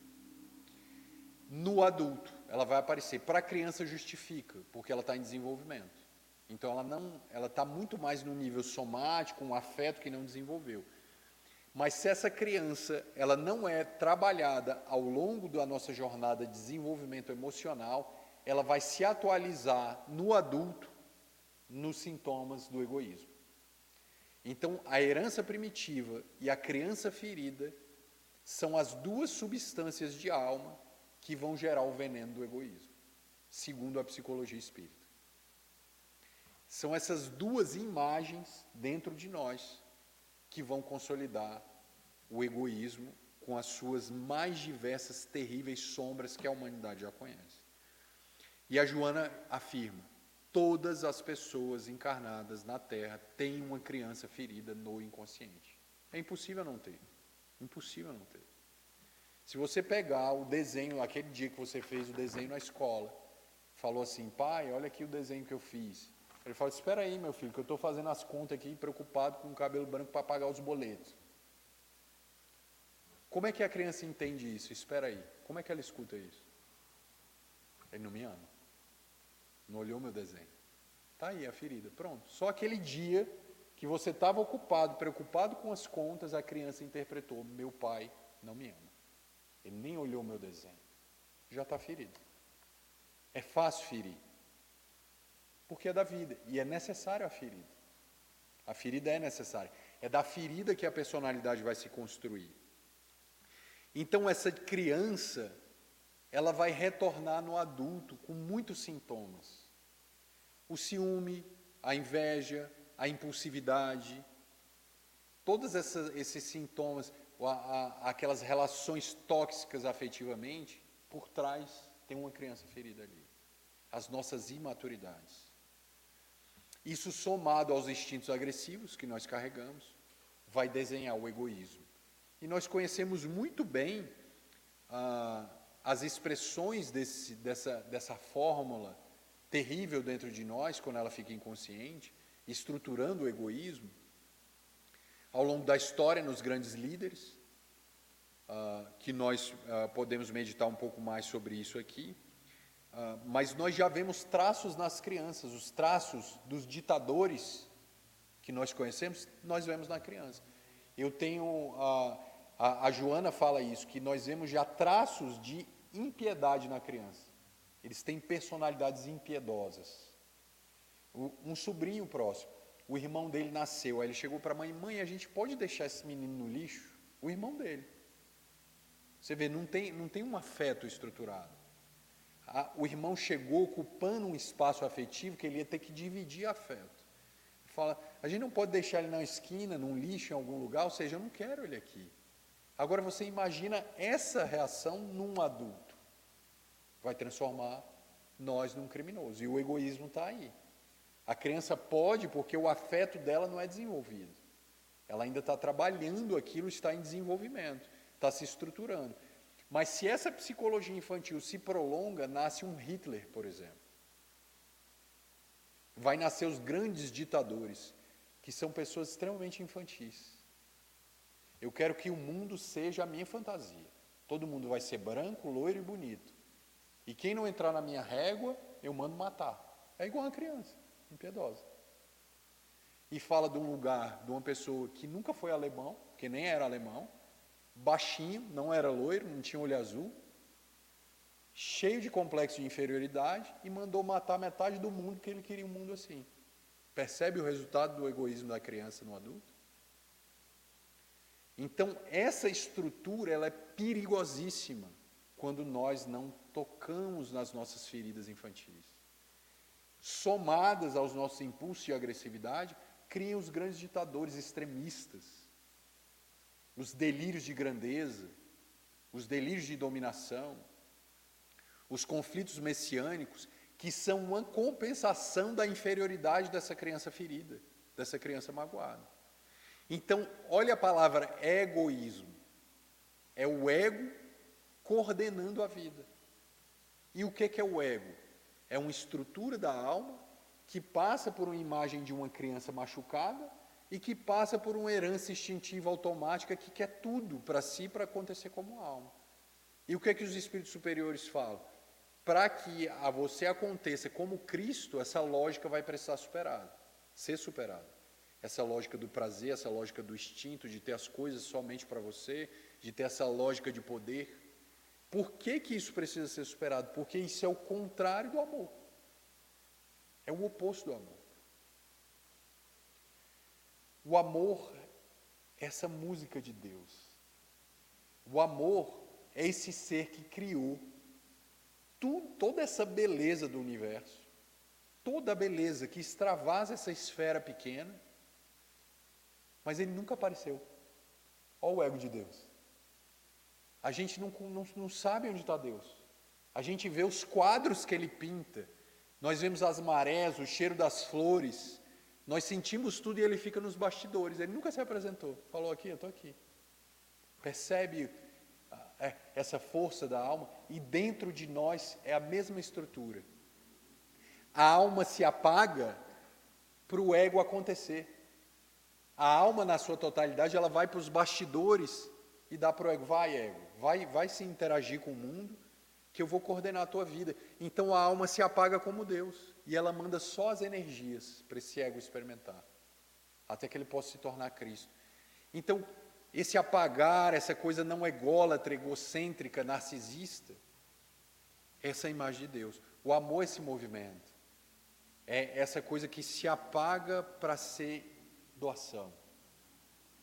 No adulto, ela vai aparecer. Para a criança, justifica, porque ela está em desenvolvimento. Então, ela não, ela está muito mais no nível somático, um afeto que não desenvolveu. Mas se essa criança ela não é trabalhada ao longo da nossa jornada de desenvolvimento emocional, ela vai se atualizar no adulto nos sintomas do egoísmo. Então, a herança primitiva e a criança ferida são as duas substâncias de alma que vão gerar o veneno do egoísmo, segundo a psicologia espírita. São essas duas imagens dentro de nós que vão consolidar o egoísmo com as suas mais diversas terríveis sombras que a humanidade já conhece. E a Joana afirma: Todas as pessoas encarnadas na Terra têm uma criança ferida no inconsciente. É impossível não ter. Impossível não ter. Se você pegar o desenho, aquele dia que você fez o desenho na escola, falou assim, pai, olha aqui o desenho que eu fiz. Ele falou, espera aí, meu filho, que eu estou fazendo as contas aqui, preocupado com o cabelo branco para pagar os boletos. Como é que a criança entende isso? Espera aí. Como é que ela escuta isso? Ele não me ama. Não olhou meu desenho. Está aí a ferida. Pronto. Só aquele dia que você estava ocupado, preocupado com as contas, a criança interpretou: meu pai não me ama. Ele nem olhou meu desenho. Já está ferido. É fácil ferir. Porque é da vida. E é necessário a ferida. A ferida é necessária. É da ferida que a personalidade vai se construir. Então, essa criança ela vai retornar no adulto com muitos sintomas. O ciúme, a inveja, a impulsividade, todos esses sintomas, a, a, aquelas relações tóxicas afetivamente, por trás tem uma criança ferida ali. As nossas imaturidades. Isso somado aos instintos agressivos que nós carregamos, vai desenhar o egoísmo. E nós conhecemos muito bem ah, as expressões desse, dessa, dessa fórmula terrível dentro de nós, quando ela fica inconsciente, estruturando o egoísmo, ao longo da história nos grandes líderes, uh, que nós uh, podemos meditar um pouco mais sobre isso aqui. Uh, mas nós já vemos traços nas crianças, os traços dos ditadores que nós conhecemos, nós vemos na criança. Eu tenho, a, a Joana fala isso, que nós vemos já traços de impiedade na criança. Eles têm personalidades impiedosas. Um sobrinho próximo, o irmão dele nasceu, aí ele chegou para a mãe: Mãe, a gente pode deixar esse menino no lixo? O irmão dele. Você vê, não tem, não tem um afeto estruturado. o irmão chegou ocupando um espaço afetivo que ele ia ter que dividir afeto. Fala, a gente não pode deixar ele na esquina, num lixo, em algum lugar, ou seja, eu não quero ele aqui. Agora você imagina essa reação num adulto. Vai transformar nós num criminoso. E o egoísmo está aí. A criança pode, porque o afeto dela não é desenvolvido. Ela ainda está trabalhando aquilo, está em desenvolvimento está se estruturando. Mas se essa psicologia infantil se prolonga, nasce um Hitler, por exemplo. Vai nascer os grandes ditadores, que são pessoas extremamente infantis. Eu quero que o mundo seja a minha fantasia. Todo mundo vai ser branco, loiro e bonito. E quem não entrar na minha régua, eu mando matar. É igual uma criança, impiedosa. E fala de um lugar, de uma pessoa que nunca foi alemão, que nem era alemão, baixinho, não era loiro, não tinha olho azul, cheio de complexo de inferioridade e mandou matar metade do mundo porque ele queria um mundo assim. Percebe o resultado do egoísmo da criança no adulto? Então, essa estrutura ela é perigosíssima quando nós não tocamos nas nossas feridas infantis. Somadas aos nossos impulsos de agressividade, criam os grandes ditadores extremistas os delírios de grandeza, os delírios de dominação, os conflitos messiânicos, que são uma compensação da inferioridade dessa criança ferida, dessa criança magoada. Então, olha a palavra egoísmo. É o ego coordenando a vida. E o que é o ego? É uma estrutura da alma que passa por uma imagem de uma criança machucada e que passa por uma herança instintiva automática que quer tudo para si para acontecer como alma. E o que é que os espíritos superiores falam? Para que a você aconteça como Cristo, essa lógica vai precisar superada, ser superada. Essa lógica do prazer, essa lógica do instinto de ter as coisas somente para você, de ter essa lógica de poder. Por que, que isso precisa ser superado? Porque isso é o contrário do amor. É o oposto do amor. O amor é essa música de Deus. O amor é esse ser que criou tudo, toda essa beleza do universo, toda a beleza que extravasa essa esfera pequena, mas ele nunca apareceu. Olha o ego de Deus. A gente não, não, não sabe onde está Deus. A gente vê os quadros que ele pinta. Nós vemos as marés, o cheiro das flores, nós sentimos tudo e ele fica nos bastidores. Ele nunca se apresentou. Falou aqui, eu estou aqui. Percebe ah, é, essa força da alma? E dentro de nós é a mesma estrutura. A alma se apaga para o ego acontecer. A alma, na sua totalidade, ela vai para os bastidores e dá para o ego: vai, ego, vai, vai se interagir com o mundo, que eu vou coordenar a tua vida. Então a alma se apaga como Deus e ela manda só as energias para esse ego experimentar, até que ele possa se tornar Cristo. Então, esse apagar, essa coisa não ególatra, egocêntrica, narcisista, essa é a imagem de Deus. O amor é esse movimento. É essa coisa que se apaga para ser doação.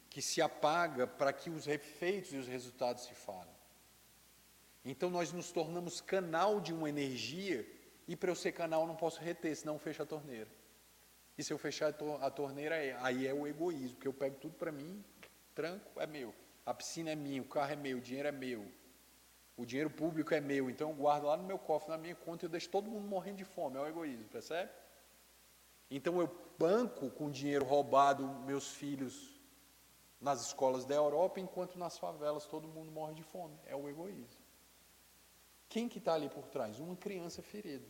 Que se apaga para que os efeitos e os resultados se falem. Então nós nos tornamos canal de uma energia e para eu ser canal eu não posso reter, senão eu fecho a torneira. E se eu fechar a torneira, aí é o egoísmo, porque eu pego tudo para mim, tranco, é meu. A piscina é minha, o carro é meu, o dinheiro é meu. O dinheiro público é meu, então eu guardo lá no meu cofre, na minha conta, e eu deixo todo mundo morrendo de fome, é o egoísmo, percebe? Então eu banco com dinheiro roubado meus filhos nas escolas da Europa, enquanto nas favelas todo mundo morre de fome. É o egoísmo. Quem que está ali por trás? Uma criança ferida.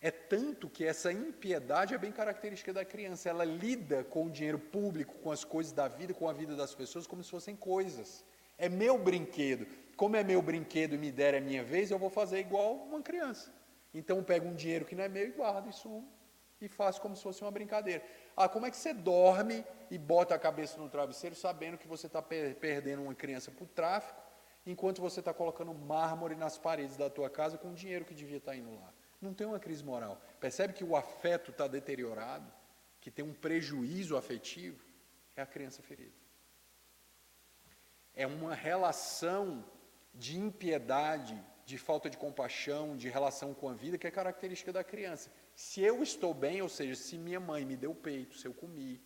É tanto que essa impiedade é bem característica da criança. Ela lida com o dinheiro público, com as coisas da vida, com a vida das pessoas, como se fossem coisas. É meu brinquedo. Como é meu brinquedo e me der a minha vez, eu vou fazer igual uma criança. Então pego um dinheiro que não é meu e guardo e sumo e faço como se fosse uma brincadeira. Ah, como é que você dorme e bota a cabeça no travesseiro sabendo que você está per perdendo uma criança para o tráfico, enquanto você está colocando mármore nas paredes da tua casa com o dinheiro que devia estar tá indo lá? Não tem uma crise moral. Percebe que o afeto está deteriorado, que tem um prejuízo afetivo? É a criança ferida. É uma relação de impiedade, de falta de compaixão, de relação com a vida, que é característica da criança. Se eu estou bem, ou seja, se minha mãe me deu peito, se eu comi,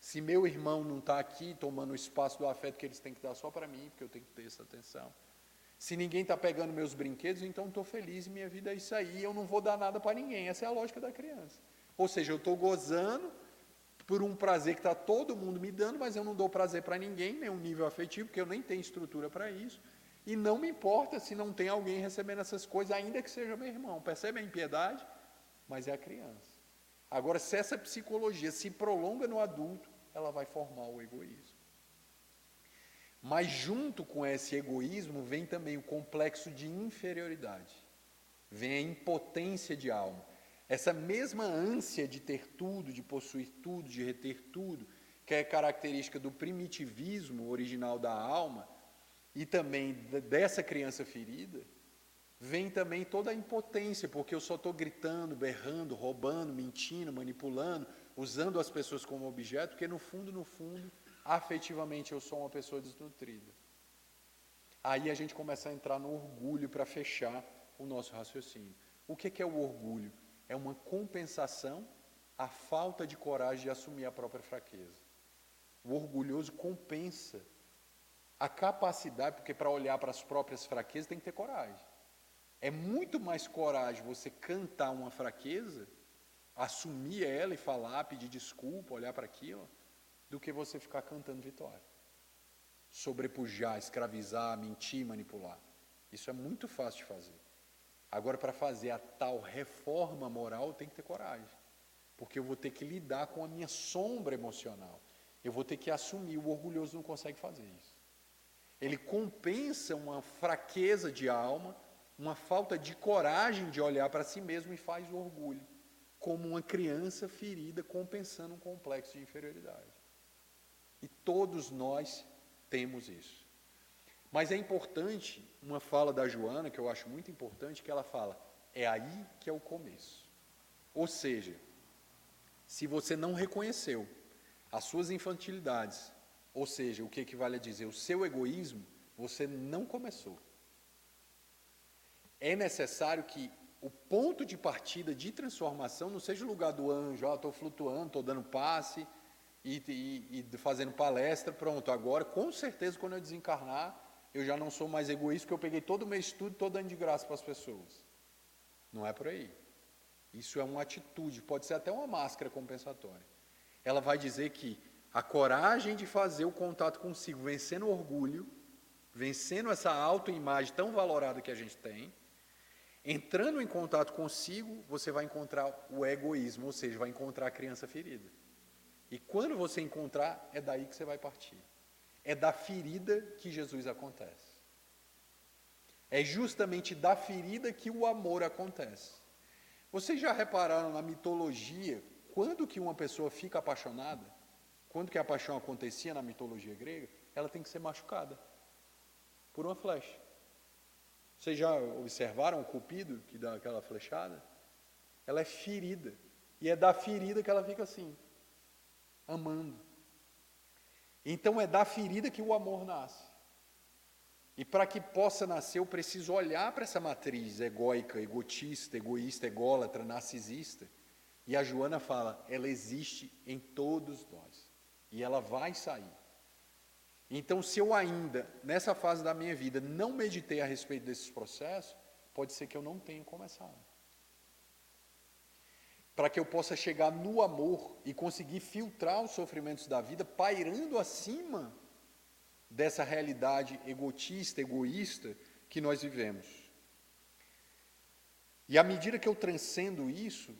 se meu irmão não está aqui tomando o espaço do afeto que eles têm que dar só para mim, porque eu tenho que ter essa atenção. Se ninguém está pegando meus brinquedos, então estou feliz minha vida é isso aí, eu não vou dar nada para ninguém. Essa é a lógica da criança. Ou seja, eu estou gozando por um prazer que está todo mundo me dando, mas eu não dou prazer para ninguém, nenhum nível afetivo, porque eu nem tenho estrutura para isso. E não me importa se não tem alguém recebendo essas coisas, ainda que seja meu irmão. Percebe a impiedade? Mas é a criança. Agora, se essa psicologia se prolonga no adulto, ela vai formar o egoísmo. Mas junto com esse egoísmo vem também o complexo de inferioridade. Vem a impotência de alma. Essa mesma ânsia de ter tudo, de possuir tudo, de reter tudo, que é característica do primitivismo original da alma e também dessa criança ferida, vem também toda a impotência, porque eu só estou gritando, berrando, roubando, mentindo, manipulando, usando as pessoas como objeto, porque no fundo, no fundo, afetivamente eu sou uma pessoa desnutrida. Aí a gente começa a entrar no orgulho para fechar o nosso raciocínio. O que é o orgulho? É uma compensação à falta de coragem de assumir a própria fraqueza. O orgulhoso compensa a capacidade, porque para olhar para as próprias fraquezas tem que ter coragem. É muito mais coragem você cantar uma fraqueza, assumir ela e falar, pedir desculpa, olhar para aquilo, do que você ficar cantando vitória. Sobrepujar, escravizar, mentir, manipular. Isso é muito fácil de fazer. Agora, para fazer a tal reforma moral, tem que ter coragem. Porque eu vou ter que lidar com a minha sombra emocional. Eu vou ter que assumir. O orgulhoso não consegue fazer isso. Ele compensa uma fraqueza de alma uma falta de coragem de olhar para si mesmo e faz o orgulho, como uma criança ferida compensando um complexo de inferioridade. E todos nós temos isso. Mas é importante, uma fala da Joana, que eu acho muito importante, que ela fala: é aí que é o começo. Ou seja, se você não reconheceu as suas infantilidades, ou seja, o que equivale a dizer o seu egoísmo, você não começou é necessário que o ponto de partida de transformação não seja o lugar do anjo, ah, estou flutuando, estou dando passe e, e, e, fazendo palestra, pronto, agora com certeza quando eu desencarnar, eu já não sou mais egoísta, porque eu peguei todo o meu estudo, estou dando de graça para as pessoas. Não é por aí. Isso é uma atitude, pode ser até uma máscara compensatória. Ela vai dizer que a coragem de fazer o contato consigo, vencendo o orgulho, vencendo essa autoimagem tão valorada que a gente tem, Entrando em contato consigo, você vai encontrar o egoísmo, ou seja, vai encontrar a criança ferida. E quando você encontrar, é daí que você vai partir. É da ferida que Jesus acontece. É justamente da ferida que o amor acontece. Vocês já repararam na mitologia quando que uma pessoa fica apaixonada? Quando que a paixão acontecia na mitologia grega? Ela tem que ser machucada por uma flecha. Vocês já observaram o cupido que dá aquela flechada? Ela é ferida. E é da ferida que ela fica assim, amando. Então é da ferida que o amor nasce. E para que possa nascer, eu preciso olhar para essa matriz egóica, egotista, egoísta, ególatra, narcisista. E a Joana fala, ela existe em todos nós. E ela vai sair. Então, se eu ainda, nessa fase da minha vida, não meditei a respeito desses processos, pode ser que eu não tenha começado. Para que eu possa chegar no amor e conseguir filtrar os sofrimentos da vida, pairando acima dessa realidade egotista, egoísta que nós vivemos. E à medida que eu transcendo isso,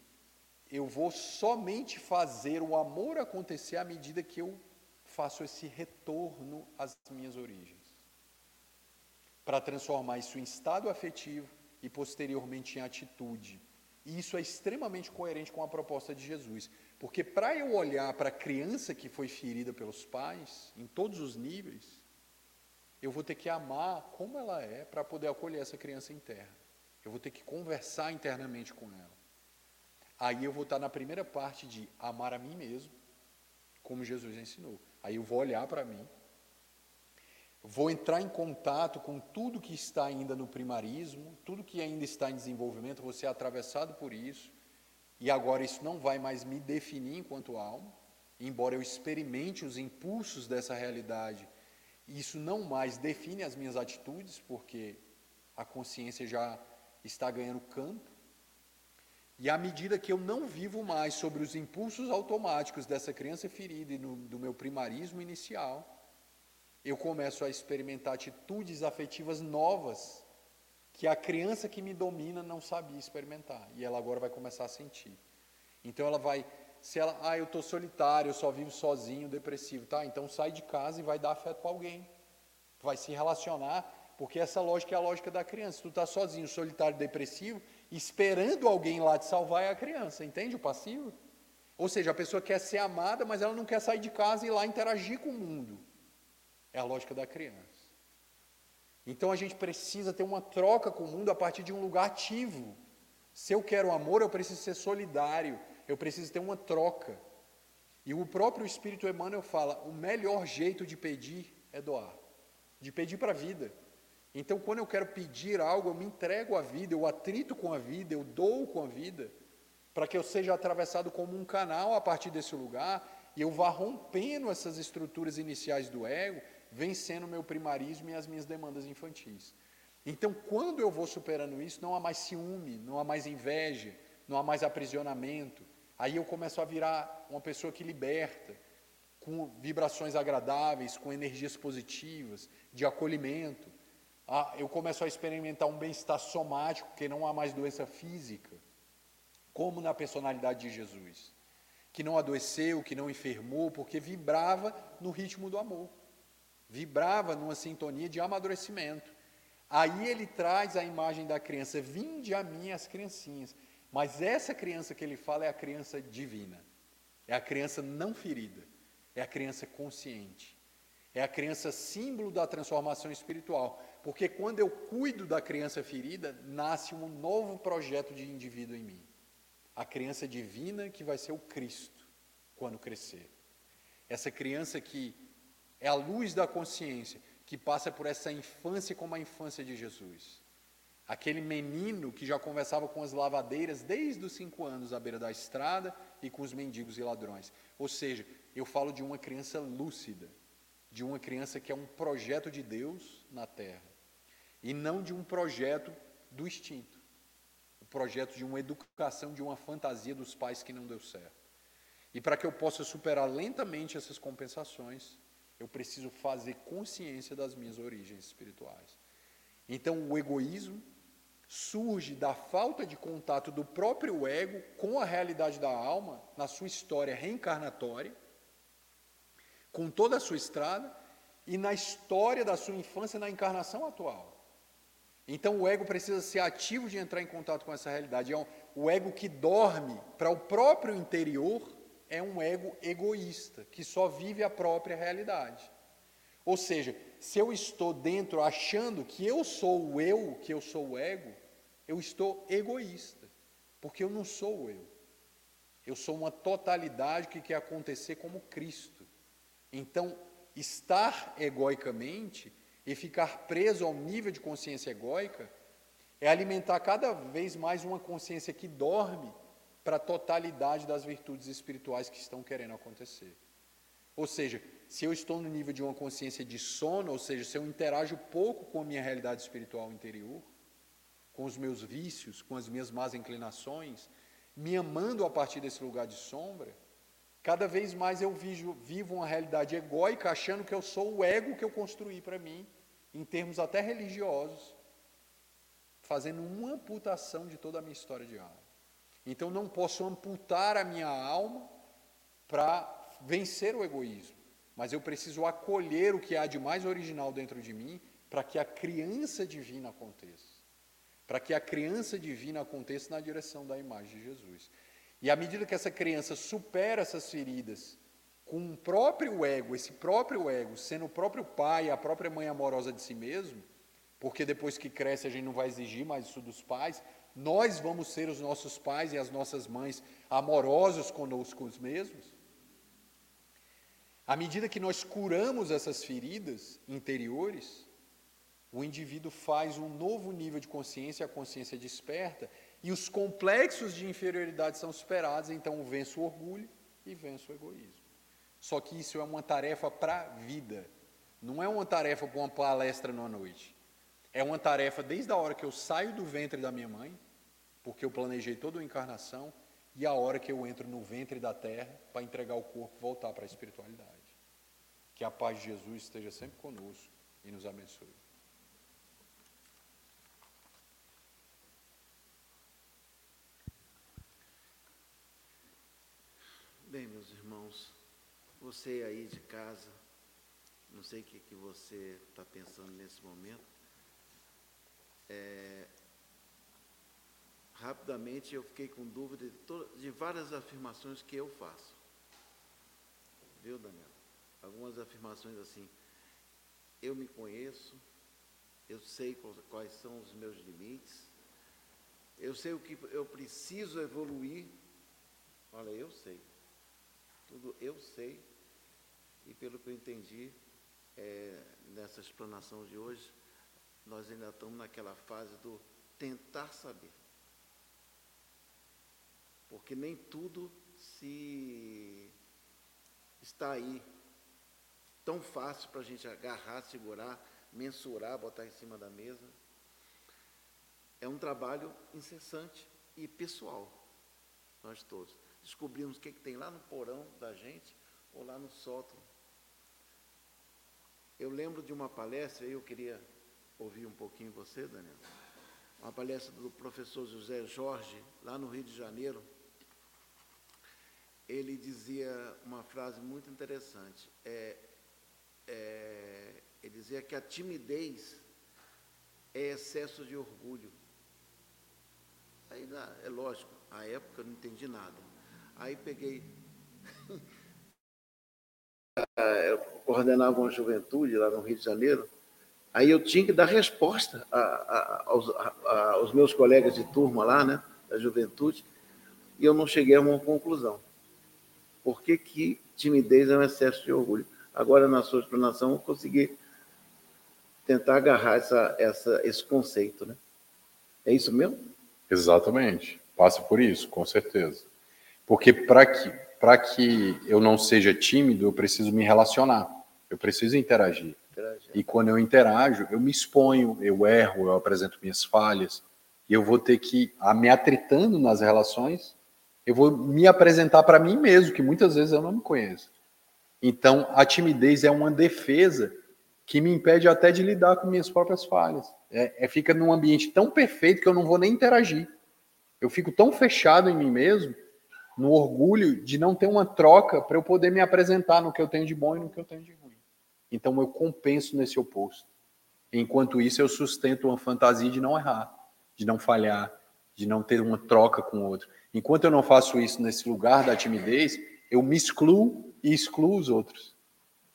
eu vou somente fazer o amor acontecer à medida que eu faço esse retorno às minhas origens. Para transformar isso em estado afetivo e posteriormente em atitude. E isso é extremamente coerente com a proposta de Jesus. Porque para eu olhar para a criança que foi ferida pelos pais, em todos os níveis, eu vou ter que amar como ela é para poder acolher essa criança interna. Eu vou ter que conversar internamente com ela. Aí eu vou estar na primeira parte de amar a mim mesmo, como Jesus ensinou. Aí eu vou olhar para mim, vou entrar em contato com tudo que está ainda no primarismo, tudo que ainda está em desenvolvimento, vou ser atravessado por isso, e agora isso não vai mais me definir enquanto alma, embora eu experimente os impulsos dessa realidade, isso não mais define as minhas atitudes, porque a consciência já está ganhando campo, e à medida que eu não vivo mais sobre os impulsos automáticos dessa criança ferida e no, do meu primarismo inicial, eu começo a experimentar atitudes afetivas novas que a criança que me domina não sabia experimentar. E ela agora vai começar a sentir. Então ela vai, se ela, ah, eu estou solitário, eu só vivo sozinho, depressivo, tá? Então sai de casa e vai dar afeto para alguém. Vai se relacionar, porque essa lógica é a lógica da criança. Se tu está sozinho, solitário, depressivo, esperando alguém lá te salvar é a criança, entende o passivo? Ou seja, a pessoa quer ser amada, mas ela não quer sair de casa e ir lá interagir com o mundo. É a lógica da criança. Então a gente precisa ter uma troca com o mundo a partir de um lugar ativo. Se eu quero amor, eu preciso ser solidário, eu preciso ter uma troca. E o próprio Espírito Emmanuel fala: o melhor jeito de pedir é doar, de pedir para a vida. Então, quando eu quero pedir algo, eu me entrego à vida, eu atrito com a vida, eu dou com a vida, para que eu seja atravessado como um canal a partir desse lugar e eu vá rompendo essas estruturas iniciais do ego, vencendo meu primarismo e as minhas demandas infantis. Então, quando eu vou superando isso, não há mais ciúme, não há mais inveja, não há mais aprisionamento. Aí eu começo a virar uma pessoa que liberta, com vibrações agradáveis, com energias positivas, de acolhimento ah, eu começo a experimentar um bem-estar somático, que não há mais doença física, como na personalidade de Jesus, que não adoeceu, que não enfermou, porque vibrava no ritmo do amor, vibrava numa sintonia de amadurecimento. Aí ele traz a imagem da criança, vinde a mim as criancinhas. Mas essa criança que ele fala é a criança divina, é a criança não ferida, é a criança consciente, é a criança símbolo da transformação espiritual. Porque quando eu cuido da criança ferida, nasce um novo projeto de indivíduo em mim. A criança divina que vai ser o Cristo quando crescer. Essa criança que é a luz da consciência, que passa por essa infância como a infância de Jesus. Aquele menino que já conversava com as lavadeiras desde os cinco anos à beira da estrada e com os mendigos e ladrões. Ou seja, eu falo de uma criança lúcida, de uma criança que é um projeto de Deus na terra e não de um projeto do instinto, o projeto de uma educação, de uma fantasia dos pais que não deu certo. E para que eu possa superar lentamente essas compensações, eu preciso fazer consciência das minhas origens espirituais. Então, o egoísmo surge da falta de contato do próprio ego com a realidade da alma na sua história reencarnatória, com toda a sua estrada, e na história da sua infância na encarnação atual. Então o ego precisa ser ativo de entrar em contato com essa realidade. É um, o ego que dorme para o próprio interior é um ego egoísta, que só vive a própria realidade. Ou seja, se eu estou dentro achando que eu sou o eu, que eu sou o ego, eu estou egoísta, porque eu não sou o eu. Eu sou uma totalidade que quer acontecer como Cristo. Então, estar egoicamente e ficar preso ao nível de consciência egóica é alimentar cada vez mais uma consciência que dorme para a totalidade das virtudes espirituais que estão querendo acontecer. Ou seja, se eu estou no nível de uma consciência de sono, ou seja, se eu interajo pouco com a minha realidade espiritual interior, com os meus vícios, com as minhas más inclinações, me amando a partir desse lugar de sombra, cada vez mais eu vivo, vivo uma realidade egóica, achando que eu sou o ego que eu construí para mim, em termos até religiosos, fazendo uma amputação de toda a minha história de alma. Então não posso amputar a minha alma para vencer o egoísmo, mas eu preciso acolher o que há de mais original dentro de mim para que a criança divina aconteça. Para que a criança divina aconteça na direção da imagem de Jesus. E à medida que essa criança supera essas feridas com o próprio ego, esse próprio ego, sendo o próprio pai, a própria mãe amorosa de si mesmo, porque depois que cresce a gente não vai exigir mais isso dos pais, nós vamos ser os nossos pais e as nossas mães amorosos conosco mesmos. À medida que nós curamos essas feridas interiores, o indivíduo faz um novo nível de consciência, a consciência desperta, e os complexos de inferioridade são superados, então vence o orgulho e vence o egoísmo. Só que isso é uma tarefa para a vida, não é uma tarefa para uma palestra numa noite. É uma tarefa desde a hora que eu saio do ventre da minha mãe, porque eu planejei toda a encarnação, e a hora que eu entro no ventre da terra para entregar o corpo e voltar para a espiritualidade. Que a paz de Jesus esteja sempre conosco e nos abençoe. Bem, meus irmãos, você aí de casa, não sei o que, que você está pensando nesse momento, é, rapidamente eu fiquei com dúvida de, de várias afirmações que eu faço. Viu, Daniel? algumas afirmações assim. Eu me conheço, eu sei quais são os meus limites, eu sei o que eu preciso evoluir. Olha, eu sei. Tudo eu sei. E pelo que eu entendi, é, nessa explanação de hoje, nós ainda estamos naquela fase do tentar saber. Porque nem tudo se está aí tão fácil para a gente agarrar, segurar, mensurar, botar em cima da mesa. É um trabalho incessante e pessoal, nós todos. Descobrimos o que, é que tem lá no porão da gente ou lá no sótão. Eu lembro de uma palestra, eu queria ouvir um pouquinho você, Daniel. Uma palestra do professor José Jorge, lá no Rio de Janeiro. Ele dizia uma frase muito interessante. É, é, ele dizia que a timidez é excesso de orgulho. Aí, é lógico, à época eu não entendi nada. Aí peguei. eu coordenava uma juventude lá no Rio de Janeiro. Aí eu tinha que dar resposta a, a, aos, a, aos meus colegas de turma lá, né, da juventude, e eu não cheguei a uma conclusão. Por que, que timidez é um excesso de orgulho? Agora, na sua explanação, eu consegui tentar agarrar essa, essa, esse conceito. Né? É isso mesmo? Exatamente. Passa por isso, com certeza. Porque para que, que eu não seja tímido, eu preciso me relacionar, eu preciso interagir. interagir. E quando eu interajo, eu me exponho, eu erro, eu apresento minhas falhas, e eu vou ter que, a me atritando nas relações, eu vou me apresentar para mim mesmo, que muitas vezes eu não me conheço. Então, a timidez é uma defesa que me impede até de lidar com minhas próprias falhas. É, é, fica num ambiente tão perfeito que eu não vou nem interagir. Eu fico tão fechado em mim mesmo, no orgulho de não ter uma troca para eu poder me apresentar no que eu tenho de bom e no que eu tenho de ruim. Então eu compenso nesse oposto. Enquanto isso, eu sustento uma fantasia de não errar, de não falhar, de não ter uma troca com o outro. Enquanto eu não faço isso nesse lugar da timidez, eu me excluo e excluo os outros.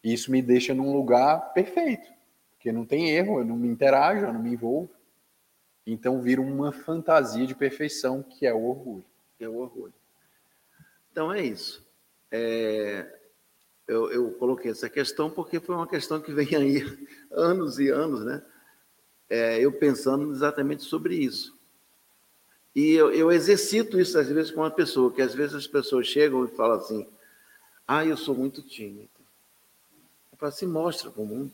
E isso me deixa num lugar perfeito, porque não tem erro, eu não me interajo, eu não me envolvo. Então vira uma fantasia de perfeição que é o orgulho. É o orgulho. Então é isso. É... eu, eu, coloquei essa questão porque foi uma questão que vem aí anos e anos, né? É, eu pensando exatamente sobre isso. E eu, eu, exercito isso às vezes com uma pessoa, que às vezes as pessoas chegam e falam assim: ah, eu sou muito tímido. Eu falo, se mostra para o mundo.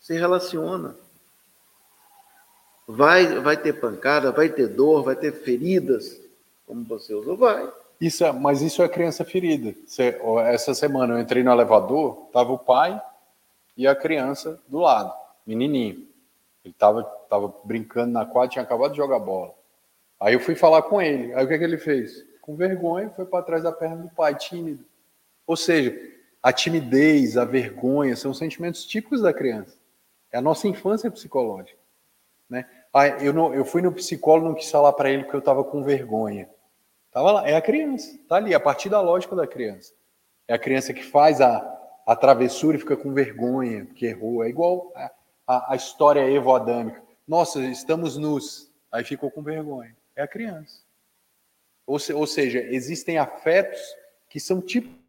Se relaciona. Vai, vai ter pancada, vai ter dor, vai ter feridas, como você usou, vai. Isso é, mas isso é criança ferida. essa semana eu entrei no elevador, tava o pai e a criança do lado, menininho. Ele tava, tava brincando na quadra, tinha acabado de jogar bola. Aí eu fui falar com ele. Aí o que, é que ele fez? Com vergonha, foi para trás da perna do pai, tímido. Ou seja, a timidez, a vergonha são sentimentos típicos da criança. É a nossa infância psicológica. Né? Ah, eu, não, eu fui no psicólogo, não quis falar para ele que eu estava com vergonha. Tava lá, é a criança, tá ali, a partir da lógica da criança. É a criança que faz a, a travessura e fica com vergonha, porque errou. É igual a, a, a história evoadâmica. Nossa, estamos nus. Aí ficou com vergonha. É a criança. Ou, se, ou seja, existem afetos que são típicos